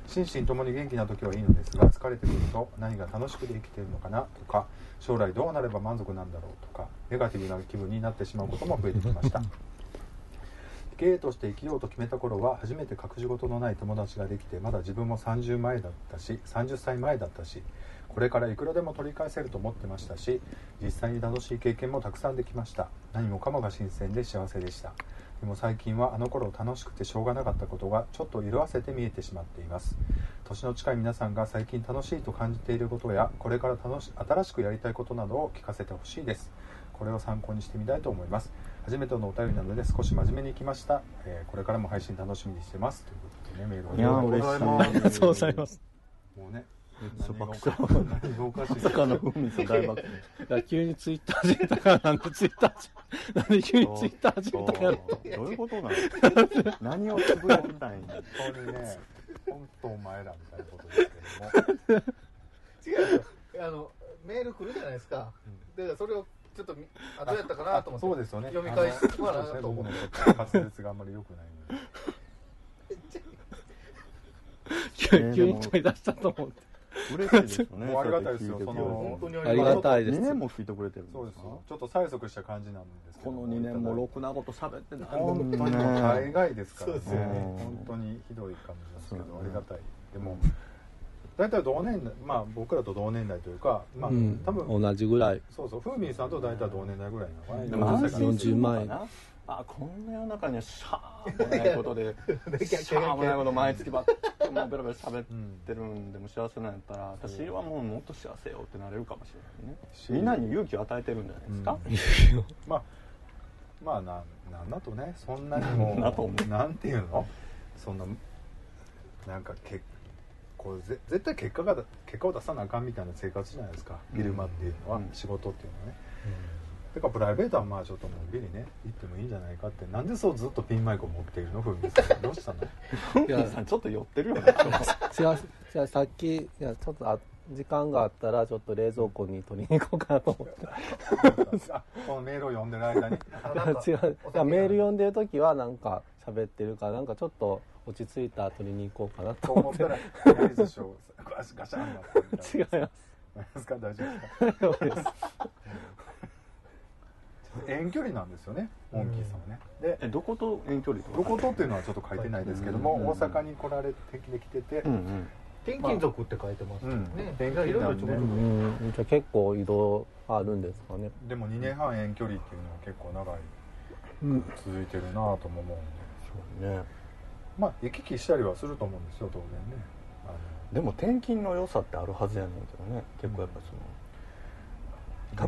心身ともに元気な時はいいのですが疲れてくると何が楽しくて生きているのかな？とか将来どうなれば満足なんだろう？とかネガティブな気分になってしまうことも増えてきました経営として生きようと決めた頃は初めて隠し事のない友達ができてまだ自分も30前だったし30歳前だったしこれからいくらでも取り返せると思ってましたし実際に楽しい経験もたくさんできました。何もかもが新鮮で幸せでした。でも最近はあの頃楽しくてしょうがなかったことがちょっと色あせて見えてしまっています。年の近い皆さんが最近楽しいと感じていることやこれから楽し新しくやりたいことなどを聞かせてほしいです。これを参考にしてみたいと思います。初めてのお便りなので少し真面目にいきました、えーこれからも配信楽しみにしてます。ということでねメールをいやありがとうございます。嬉しいありがとうござい。ますもうねめっちゃ爆何がおか何がおかしいまさかのふみさん大爆笑急にツイッター始めたからなんでツイッター始めなんで急にツイッター始めたんやろそう。どういうことなの何をつぶやきたいんだ本当にね。本当お前らみたいなことですけども。違うよ。あのメール来るじゃないですか、だからそれをちょっとみあどうやったかなと思って。そうですよね。読み返してかなと思って。僕の滑舌があんまり良くないので。急急に取り出したと思って。嬉しいですよね。もうありがたいですよ。その本当にありがたいです。2年も聞いてくれてるんそうですちょっと催促した感じなんですけど。この2年もろくなこと喋ってない本当にもう大概ですからね。そうですよね。本当にひどい感じですけどありがたい。でも大体同年代まあ僕らと同年代というかまあうん。多分同じぐらい。そうそうふーみんさんと大体同年代ぐらいなの。かなでも安心するのか40なあこんな世の中にはしゃーもないことで でしゃーもないこと毎月ばっかりもうベラベラ喋ってるんでも幸せなんやったら私はもうもっと幸せよってなれるかもしれないね。みんなに勇気を与えてるんじゃないですか、まあまあななんだとねそんなにもなんだと思う。なんていうの？そんななんかけこうぜ絶対結果が結果を出さなあかんみたいな生活じゃないですか。昼間っていうのは、うん。仕事っていうのはね、だからプライベートはまあちょっとのんびりね行ってもいいんじゃないかって。なんでそうずっとピンマイクを持っているの？ふみさん。どうしたの？ふみさんちょっと寄ってるよね。違う違うさっきいやちょっとあ時間があったらちょっと冷蔵庫に取りに行こうかなと思って あこのメールを読んでる間に。違う。いやメール読んでる時はなんか喋ってるからなんかちょっと落ち着いたら取りに行こうかなと思って。と思ったらとりあえずしょガシャガシャンなって。みたいな違います。何ですか大丈夫ですか遠距離なんですよね？モンキーさんはねでえどこと遠距離とか？どことっていうのはちょっと書いてないですけども、うん大阪に来られてできてて、うんうん。転勤族って書いてますよね、うん。いろいろちょこちょこうん。じゃあ結構移動あるんですかね？でも2年半遠距離っていうのは結構長い。うん続いてるなぁとも思うんで。そうねまあ行き来したりはすると思うんですよ当然ね。あでも転勤の良さってあるはずやねんけどね。結構やっぱその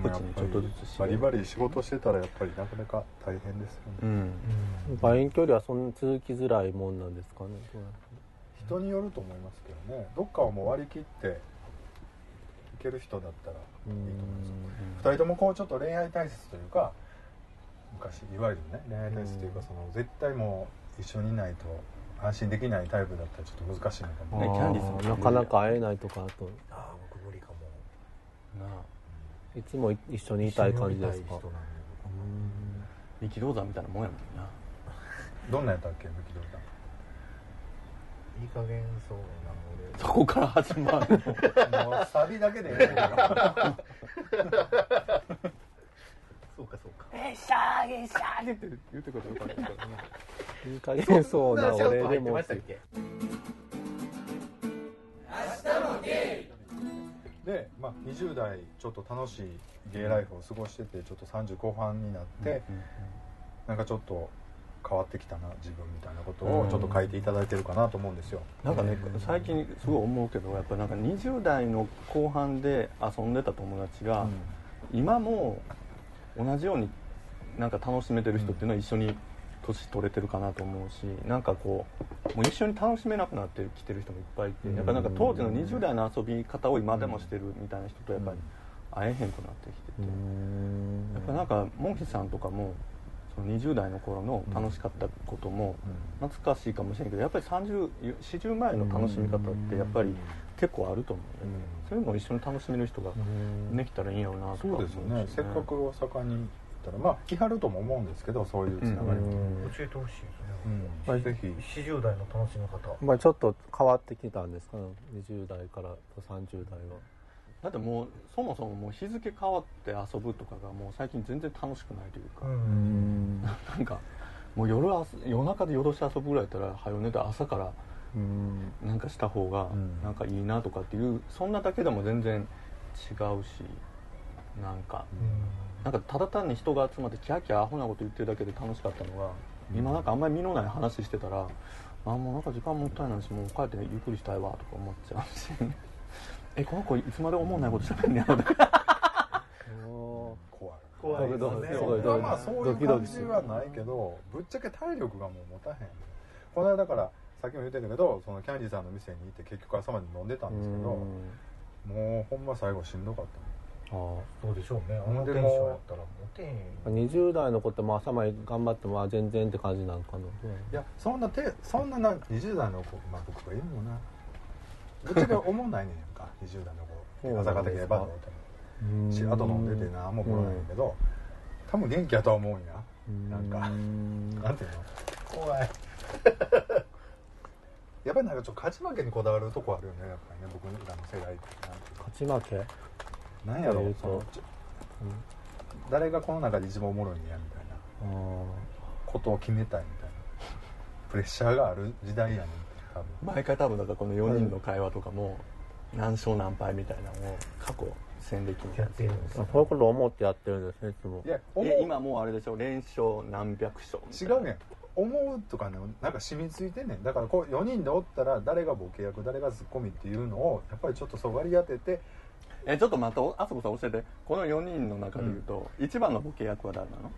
の各地にちょっとずつバリバリ仕事してたらやっぱりなかなか大変ですよね、うん。やっぱ遠距離はそんな続きづらいもんなんですかね人によると思いますけどね。どっかをもう割り切って行ける人だったらいいと思います。2人ともこうちょっと恋愛体質というか昔いわゆるね恋愛体質というかその絶対もう一緒にいないと安心できないタイプだったらちょっと難しいのかも。ねキャンディーズも。あーなかなか会えないとかあと。ああ僕無理かも。なあ。いつも一緒にいたい感じですか？一緒にいたい人なんで。力道山みたいなもんやもんな。どんなんやったっけいい加減そうな俺。そこから始まるもうサビだけでええ そうかそうか。えシャーゲシャーゲって言ってくれたらよかったけどねいい加減そうな俺でも。入ってましたっけ？で、まあ、20代ちょっと楽しいゲイライフを過ごしててちょっと30後半になって、なんかちょっと変わってきたな自分みたいなことをちょっと書いていただいてるかなと思うんですよ、なんかね最近すごい思うけどやっぱなんか20代の後半で遊んでた友達が、今も同じようになんか楽しめてる人っていうのは一緒に年取れてるかなと思うしなんかこうもう一緒に楽しめなくなってきてる人もいっぱいいてやっぱなんか当時の20代の遊び方を今でもしてるみたいな人とやっぱり会えへんくなってきてて。やっぱなんかモンキさんとかもその20代の頃の楽しかったことも懐かしいかもしれんけどやっぱり3040前の楽しみ方ってやっぱり結構あると思うんだよねそういうのを一緒に楽しめる人ができたらいいんやろうなとか。そうですよね。せっかく大阪にったらまあ来はるとも思うんですけどそういうつながりも、教えてほしいですね、うん。はいぜひ。40代の楽しみ方。まあちょっと変わってきたんですか？ね20代からと30代は。だってもうそもそももう日付変わって遊ぶとかがもう最近全然楽しくないというか、うん。なんかもう夜あす夜中で夜通し遊ぶぐらいだったら早寝て朝からうん。なんかした方がうん。なんかいいなとかっていうそんなだけでも全然違うしなんか。なんかただ単に人が集まってキャーキャーアホなこと言ってるだけで楽しかったのが今なんかあんまり身のない話してたらあもうなんか時間もったいないしもう帰ってゆっくりしたいわとか思っちゃうし。えこの子いつまで思わないことしゃべんねやろとか。お 怖い。怖いですねすごいまあまあそういう感じはないけどぶっちゃけ体力がもう持たへん。この間だからさっきも言ってたけどそのキャンディーさんの店に行って結局朝まで飲んでたんですけどもうほんま最後しんどかった。あそうでしょうね。あほんでのテンションもうやったらモテへんあ20代の子ってもう朝まで頑張ってもあ全然って感じなんかな。いやそんなてそんなな20代の子まあ僕がいるのな。ぶっちゃけ思んないねんか。20代の子。朝方でバッとうん。しあと飲んでて何も思わないけど多分元気やとは思うんや。うんなんかうん。なんていうの？怖いやっぱりなんかちょっと勝ち負けにこだわるとこあるよね。やっぱりね僕らの世代って勝ち負け？なんやろえーと。そのちょ誰がこの中で一番おもろいんやみたいな。あことを決めたいみたいな。プレッシャーがある時代やねん多分。毎回多分だからこの4人の会話とかも何勝何敗みたいなのを過去戦歴みたいなやってるんですあそういうこと思ってやってるんですねいつも。いや今もうあれでしょ連勝何百勝違うねん思うとかねなんか染みついてんねん。だからこう4人でおったら誰がボケ役誰がツッコミっていうのをやっぱりちょっとそがり当てて。えちょっと待ってあそこさん教えて。この4人の中でいうと、一番のボケ役は誰なの？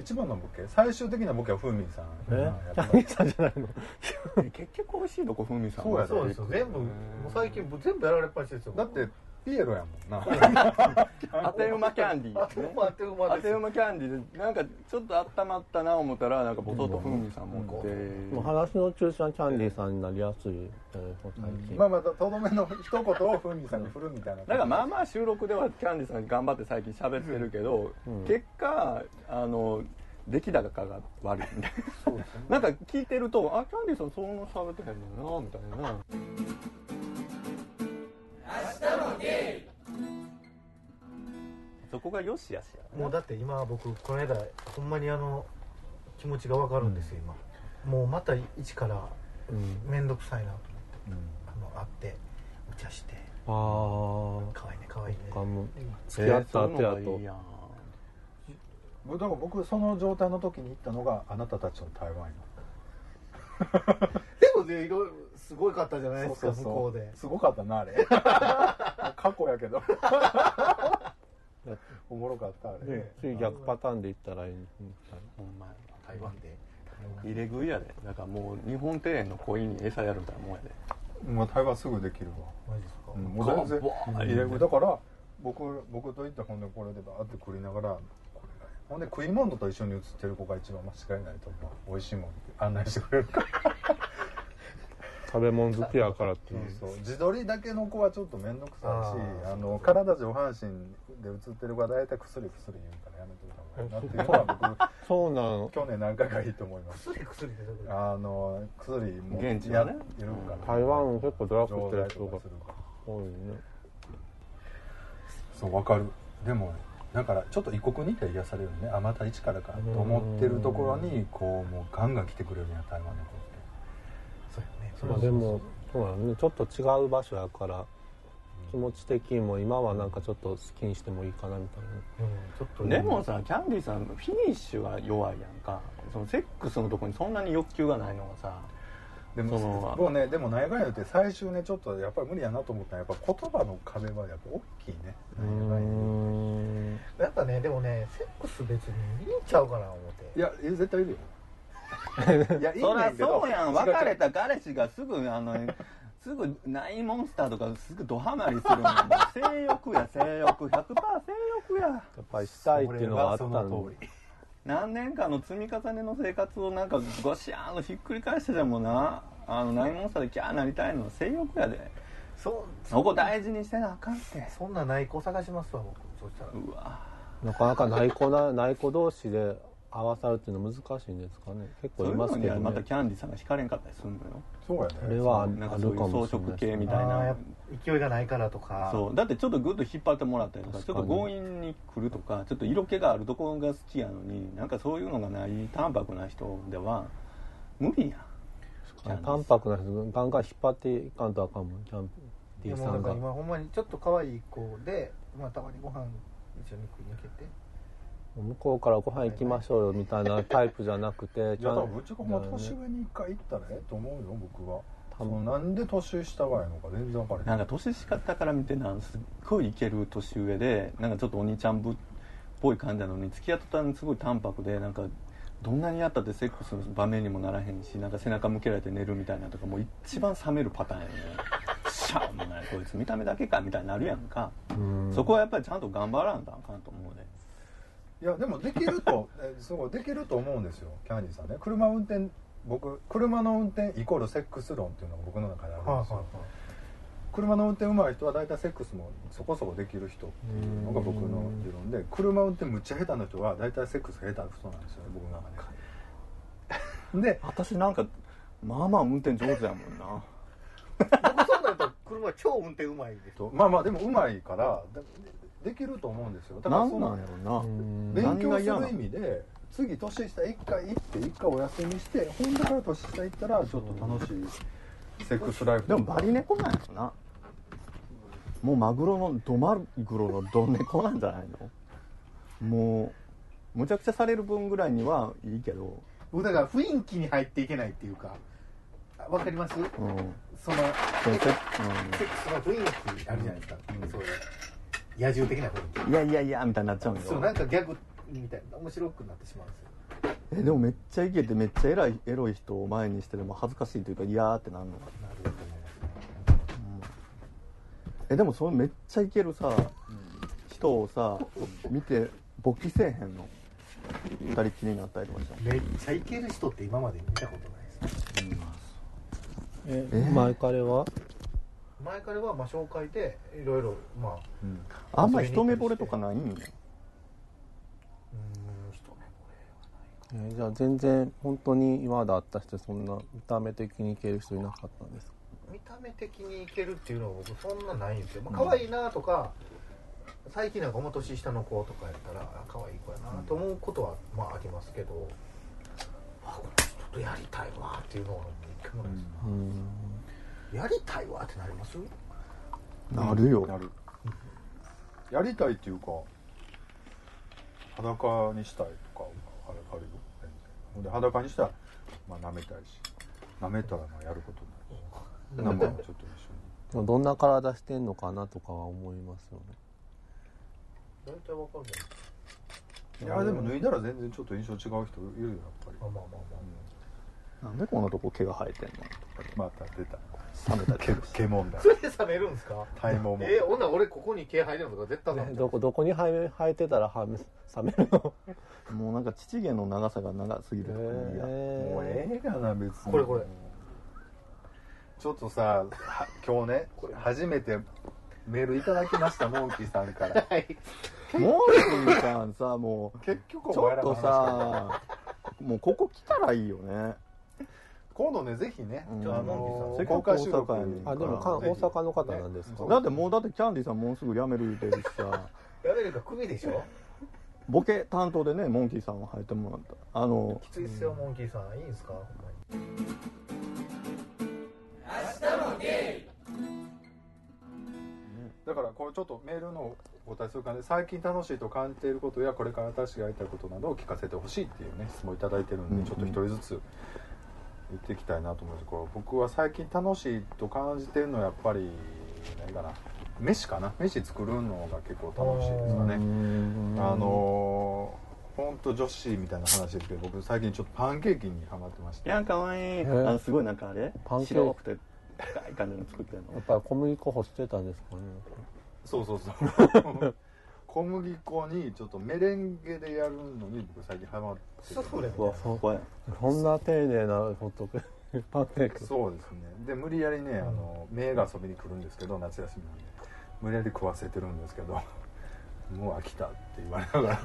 一番のボケ最終的なボケはふみさん。え？やキっぱり。ャンディーさんじゃないの？え結局美味しいとこふみさんそうやそうですよ全部もう最近全部やられっぱなしですよ。だってピエロやもんな。当て馬キャンディあー、ね、当て馬です。当て馬キャンディーでなんかちょっと温まったな思ったらなんかボトッとふみさん持って、もう話の中心はキャンディーさんになりやすい、えー最近、まあまあとどめの一言をふみさんに振るみたいな。だからまあまあ収録ではキャンディーさん頑張って最近喋ってるけど、うん。結果あの出来高が悪いみたいな。なんか聞いてるとあキャンディーさんそんな喋ってへんねんなみたいなそこがよしやしやもうだって今僕この間ほんまにあの気持ちが分かるんですよ今。もうまた一からうん面倒くさいなと思って。あの会ってお茶して。ああ可愛いね可愛いね。かも付き合った後やと、えーだから僕その状態の時に行ったのがあなたたちの台湾でもねいろいろすごいかったじゃないよですか向こうで。すごかったなあれ。過去やけど。おもろかったあれ、ね次逆パターンでいったらいいみたいほんまや台湾で。入れ食いやで。だからもう日本庭園の鯉に餌やるみたいなもんやで。もう対話すぐできるわ、マジですか、うん、もう全然入れ食い。だから僕僕と行ったほんでこれでバーって食いながらほんで食い物と一緒に写ってる子が一番間違いないと思う。美味しいもん案内してくれるから。食べ物好きやからっていう。そう自撮りだけの子はちょっと面倒くさいしあの体上半身で写ってる子は大体薬薬言うからやめてた方がいいなっていうのはそうなの僕去年何回かいいと思います。薬薬ってあの薬も現地はねやるから。台湾結構ドラッグしてる上人が代とかするから多いね。そうわかる。でもだからちょっと異国にいて癒されるね。あまた一からかと思ってるところにこうもうガンガン来てくれるんや台湾の子って。とそうやね。それまあでもそうなのね。ちょっと違う場所やから気持ち的にも今はなんかちょっと好きにしてもいいかなみたいな。うんちょっとでもさキャンディーさんフィニッシュは弱いやんか。そのセックスのとこにそんなに欲求がないのがさでもそのもうねでも内外言って最終ねちょっとやっぱり無理やなと思ったらやっぱ言葉の壁はやっぱ大きいね。うーん。やっぱねでもねセックス別にいいんちゃうかな思って。いやえ絶対いるよ。いやいいんそうやん。別れた彼氏がすぐあの すぐナインモンスターとかすぐドハマりするの性欲や性欲。100%性欲や。やっぱりしたいっていうのがあったそれはそのの通り何年間の積み重ねの生活をなんかゴシャーンとひっくり返してでもなあのナインモンスターでキャーなりたいのは性欲やで。そう。そこ大事にしてなあかんって。そんな内向探しますわ僕そしたら。うわ。なかなか内子な内子同士で合わさるっていうのは難しいんですかね。結構いますけど、ね、またキャンディーさんが惹かれんかったりするのよそうやね。それはあなんかそういう装飾系みたいな。勢いがないからとか。そう。だってちょっとグッと引っ張ってもらったりとかちょっと強引に来るとかちょっと色気があるところが好きやのになんかそういうのがない淡白な人では無理や。淡白な人ガンガン引っ張っていかんとあかんもんキャンディーさんが今ほんまにちょっと可愛い子で、まあ、たまにご飯一緒に食い抜けて向こうからご飯行きましょうよみたいなタイプじゃなくていや多分ぶっちゃけほんま年上に一回行ったらええと思うよ僕は。そのなんで年下がいいのか全然分かれへん。なんか年下から見てなんすっごいイケる年上でなんかちょっとお兄ちゃんぶっぽい感じなのに付き合った途端すごい淡白でなんかどんなにやったってセックスの場面にもならへんしなんか背中向けられて寝るみたいなとかもう一番冷めるパターンやね。シャーもないこいつ見た目だけかみたいになるやんか。そこはやっぱりちゃんと頑張らんとあかんと思うねいやでもできると えすごいできると思うんですよ。キャンディーさんね。車運転僕車の運転イコールセックス論っていうのが僕の中であるんですよ、車の運転上手い人は大体セックスもそこそこできる人っていうのが僕の理論で車運転むっちゃ下手な人は大体セックスが下手な人なんですよね僕の中で。で私なんかまあまあ運転上手やもんな。僕そうなると車超運転うまいです。とまあまあでも上手いからでできると思うんですよ。だからそのなんなんやろな。勉強する意味で次年下一回行って一回お休みしてほんだから年下行ったらちょっと楽しいセックスライフ。でもバリ猫なんやろな。もうマグロのドマグロのド猫なんじゃないの？もうむちゃくちゃされる分ぐらいにはいいけど。だから雰囲気に入っていけないっていうかわかります、うん。そのセックスの雰囲気あるじゃないですか、そういう野獣的な雰囲いやいやいやみたいになっちゃうん気そうよなんかギャグみたいな面白くなってしまうんですよ。えでもめっちゃイケてめっちゃ偉いエロい人を前にしてでも恥ずかしいというか嫌ーってなんのなるほどと思いますえでもそのめっちゃイケるさ人をさ見て勃起せえへんの。二人きりになったりとかしためっちゃイケる人って今まで見たことないですええ前彼は？前からはまあ紹介でいろいろまあうん。あんま一目惚れとかないんようーん一目えーじゃあ全然本当に今まで会った人そんな見た目的にいける人いなかったんですか？見た目的にいけるっていうのは僕そんなないんですよ、まあ可愛いなとか、最近なんかおも年下の子とかやったらあ可愛い子やなと思うことはまあありますけど、あこの人とやりたいわっていうのは一回もないです、うんやりたいわってなります？なるよ。なる。やりたいっていうか裸にしたいとかあるあるよほんで裸にしたらまあ舐めたいし舐めたらまあやることになる。しなんかちょっと一でもどんな体してんのかなとかは思いますよね。大体わかん緒にいやでも脱いだら全然ちょっと印象違う人いるよやっぱり。まあまあまあまあ、なんでこんなとこ毛が生えてんのまた出た。冷めたり毛毛問題それで冷めるんですか？体毛もえー、ほんなら俺ここに毛生えてるのとか絶対冷めどこどこに生え生えてたら冷めるの？もうなんか乳毛の長さが長すぎるとかもう嫌もうええがな別に。これこれ。ちょっとさは今日ね初めてメールいただきましたモンキーさんから。はい。モーリーさんさもう。結局ちょっと話さもうここ来たらいいよね今度ねぜひね、うん。あのせっかく公開収録。あでもか大阪の方なんですか、だってもうだってキャンディーさんもうすぐ辞める言うてるしさ。やめるかクビでしょ？ボケ担当でねモンキーさんを入ってもらった。あのきついっすよモンキーさん。いいんすか？ほん。まにだからこれちょっとメールのお答えする感じ。で最近楽しいと感じていることやこれから私がやりたいことなどを聞かせてほしいっていうね質問いただいてるんで、うん。ちょっと一人ずつ言っていきたいなと思うんです。けど僕は最近楽しいと感じてるのはやっぱり何かな。飯かな。飯作るのが結構楽しいですかね。あのー、ほんと女子みたいな話ですけど僕最近ちょっとパンケーキにハマってまして。いやかわいい。えあのすごいなんかあれ？パンケーキ。白くて高い感じの作ってるの。やっぱり小麦粉干してたんですかね。そうそうそう 小麦粉にちょっとメレンゲでやるのに僕最近ハマってスフレふわふわふわやそんな丁寧なホットクパンケーキそうですね。で無理やりね、あの目が遊びに来るんですけど夏休みなんで。無理やり食わせてるんですけどもう飽きたって言われながら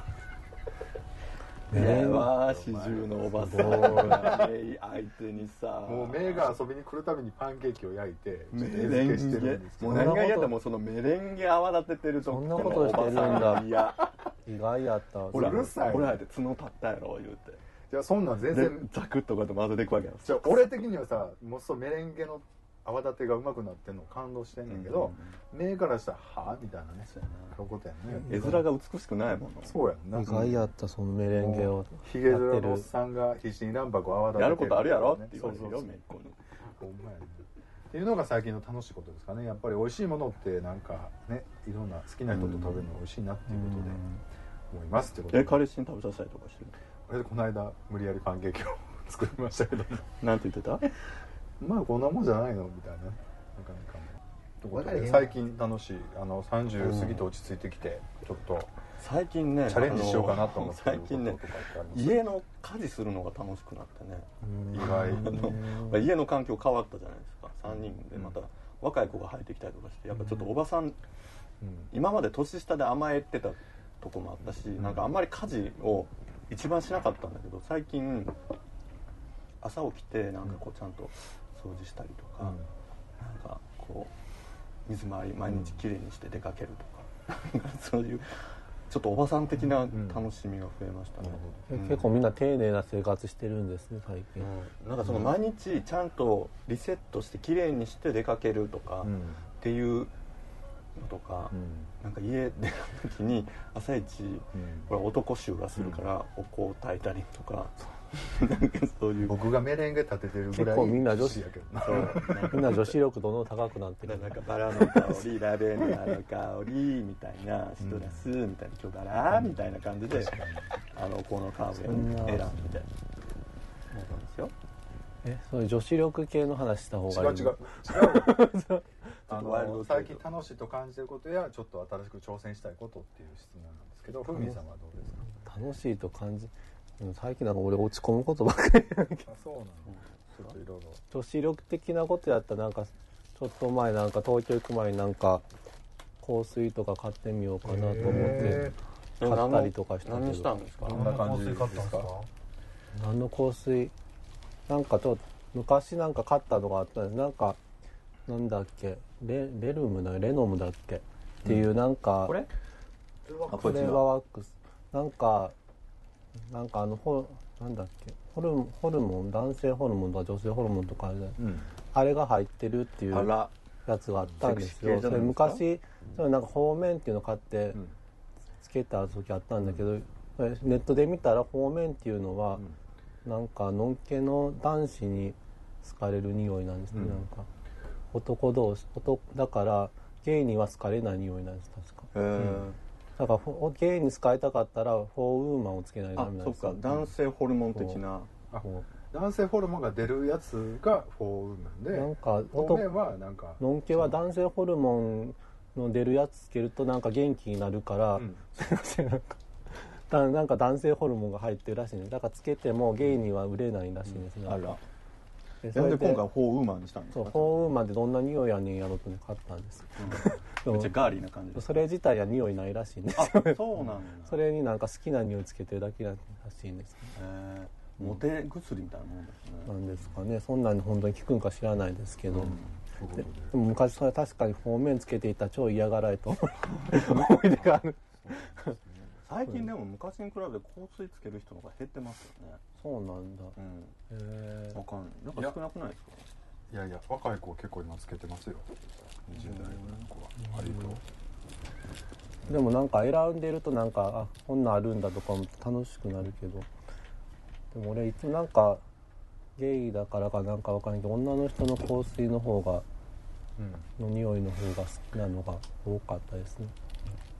ね。わ四十のおばさんが相手にさもうメイが遊びに来るたびにパンケーキを焼いてメレンゲ。んですけど。もう何が嫌でもそのメレンゲ泡立ててると。そんなことしてるんだ。いや意外やった。ほらうるさい。ほらって角立ったやろ言うて。いやそんなん全で然ザクッとこうやって混ぜていくわけや。じゃあ俺的にはさもうそうメレンゲの泡立てがうまくなってんの感動してんねんけど、目からしたら「はあ?」みたいなね。そうやな。ことやね。絵面が美しくないものそうやんな。意外やったそのメレンゲを。ヒゲやってる面のおっさんが必死に卵白を泡立ててやることあるやろ？って言われるそうそうそう。よめいっ子にほんまやね。っていうのが最近の楽しいことですかね。やっぱり美味しいものってなんかねいろんな好きな人と食べるの美味しいなっていうことで思いますってことで。え彼氏に食べさせたりとかしてる俺この間無理やりパンケーキを 作りましたけどなんて言ってた？まあこんなもんじゃないの？みたいな。なかなか最近楽しい。あの30過ぎて落ち着いてきてちょっと。最近ねチャレンジしようかなと思って最近ね家の家事するのが楽しくなってね。意外。あ家の環境変わったじゃないですか。3人でまた若い子が入ってきたりとかしてやっぱちょっとおばさんうん。今まで年下で甘えてたとこもあったしなんかあんまり家事を一番しなかったんだけど最近朝起きてなんかこうちゃんと掃除したりとか、なんかこう水回り毎日きれいにして出かけるとか、そういうちょっとおばさん的な楽しみが増えましたね、うん。結構みんな丁寧な生活してるんですね最近、なんかその毎日ちゃんとリセットしてきれいにして出かけるとかうん。っていうのとか、なんか家出る時に朝一これ男衆がするからお香を炊いたりとか、なんかそういう。僕がメレンゲ立ててるぐらい結構みんな女子やけどな。そう。みんな女子力どんどん高くなってるなんかバラの香りラベンダーの香りみたいなシトラスみたいな今日バラみたいな感じであのこのカーブを選んでそうなんですよ。えそういう女子力系の話した方違がいいう違う。違う。あの最近楽しいと感じてることやちょっと新しく挑戦したいことっていう質問なんですけどふみさんはどうですか？楽しいと感じうん最近なんか俺落ち込むことばっかり。あそうなのちょっといろいろ。女子力的なことやったらなんかちょっと前なんか東京行く前になんか香水とか買ってみようかなと思ってへ買ったりとかしたけど。何したんですかどんな感じですか？何の香水？なんかちょっと昔なんか買ったのがあったんです。なんかなんだっけ？レレルムだレノムだっけ？っていうなんか、これ？あフレーバーワックス。なんかなんかあのホなんだっけホルホルモン男性ホルモンとか女性ホルモンとかあるじゃないうん。あれが入ってるっていうやつがあったんですよ。それ昔それなんか方面っていうの買ってん。つけた時あったんだけど、それネットで見たら方面っていうのは、なんかのんけの男子に好かれる匂いなんですね、うん。なんか。男同士男だからゲイには好かれない匂いなんです確か。えーだからゲイに好かれたかったらフォーウーマンをつけないとダあメなんですよ。そっか。男性ホルモン的な。男性ホルモンが出るやつがフォーウーなんでうなんか方男面はなんかのんけは男性ホルモンの出るやつつけるとなんか元気になるから、うん。すいませんなんかだなんか男性ホルモンが入ってるらしいね。だからつけてもゲイには売れないらしいんですね、あら。でそれでなんで今回フォーウーマンにしたんですかそうフォーウーマンってどんな匂いやねんやろとね買ったんですでもめっちゃガーリーな感じそれ自体は匂いないらしいんですあよそうなんだ。それになんか好きな匂いつけてるだけらしいんですえー。モテ薬みたいなもんですね。なんですかね。そんなに本当に効くんか知らないですけど、そういうことでも昔それ確かに方面つけていたら超嫌がられと思 い出がある最近でも昔に比べて香水つける人の方が減ってますよね。そうなんだ。うん。へえわかんない。なんか少なくないですか？いやいや若い子は結構今つけてますよ20代の子は割と。でもなんか選んでるとなんかあこんなんあるんだとかも楽しくなるけど。でも俺いつもなんかゲイだからかなんかわかんないけど女の人の香水の方がうん。の匂いの方が好きなのが多かったですね、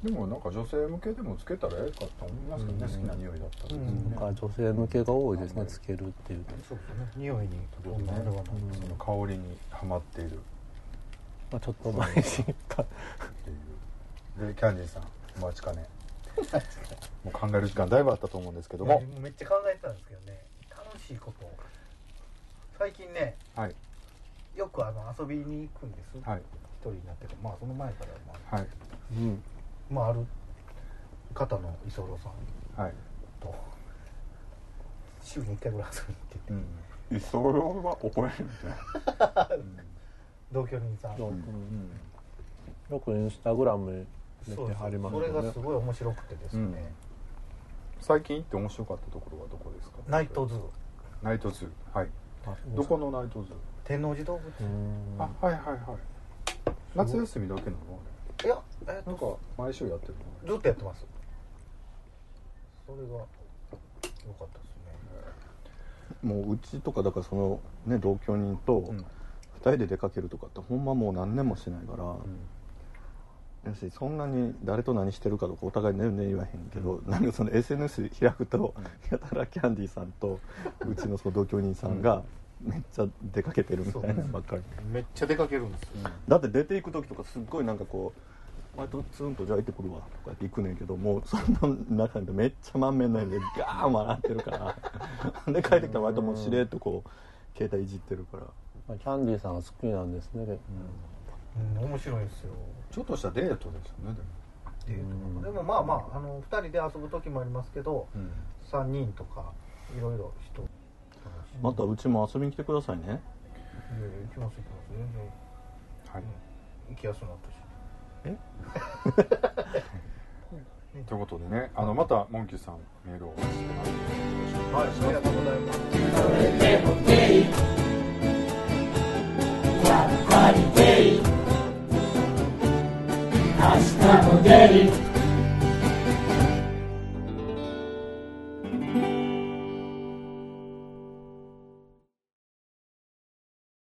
でもなんか女性向けでもつけたらええかと思いますけどね、好きな匂いだったら。ですね、なんか女性向けが多いですねつけるっていうと、そうですね。匂いにどんなあれはないその香りにはまっている。っまあ、ちょっと前にかていうでキャンディーさんお待ちかね。もう考える時間だいぶあったと思うんですけども。めっちゃ考えてたんですけどね。楽しいこと。最近ねはい。よくあの遊びに行くんです、はい。一人になってまあその前からまあ。はい。うんまあある方の居候さんはい、と週に1回ぐらい遊びに行ってて、うん、居候は怒られるんじゃない同居人さん、ようん。よくインスタグラム出てはりますそれよねがすごい面白くてですね、最近行って面白かったところはどこですか？ night zoo。night zoo。はい。あどこの night zoo？天王寺動物うーんあはいはいはい。夏休みだけなの？いや、えなんとか毎週やってるの？ずっとやってます。それが良かったですね。もううちとかだからそのね同居人とうん。2人で出かけるとかってほんまもう何年もしてないから、やしそんなに誰と何してるかとかお互い全然言わへんけど、なんかその SNS 開くと、やたらキャンディーさんと うちのその同居人さんがめっちゃ出かけてるみたいなのばっかり。めっちゃ出かけるんですよ、だって出ていく時とかすっごいなんかこう割とツンとじゃあ行ってくるわとか言って行くねんけどもうその中でめっちゃ満面の笑みでガーン笑ってるから。で帰ってきたら割ともうしれっとこう携帯いじってるから。まあキャンディーさんが好きなんですね、うん、面白いですよ。ちょっとしたデートですよねでも。ででもまあまああの2人で遊ぶ時もありますけど、うん。3人とかいろいろ人。またうちも遊びに来てくださいね。いやいや行きます行きます。全然。はい。行きやすくなったし ということでねあのまたモンキーさんメールをお待ちしてます。はいありがとうございます明日もゲイ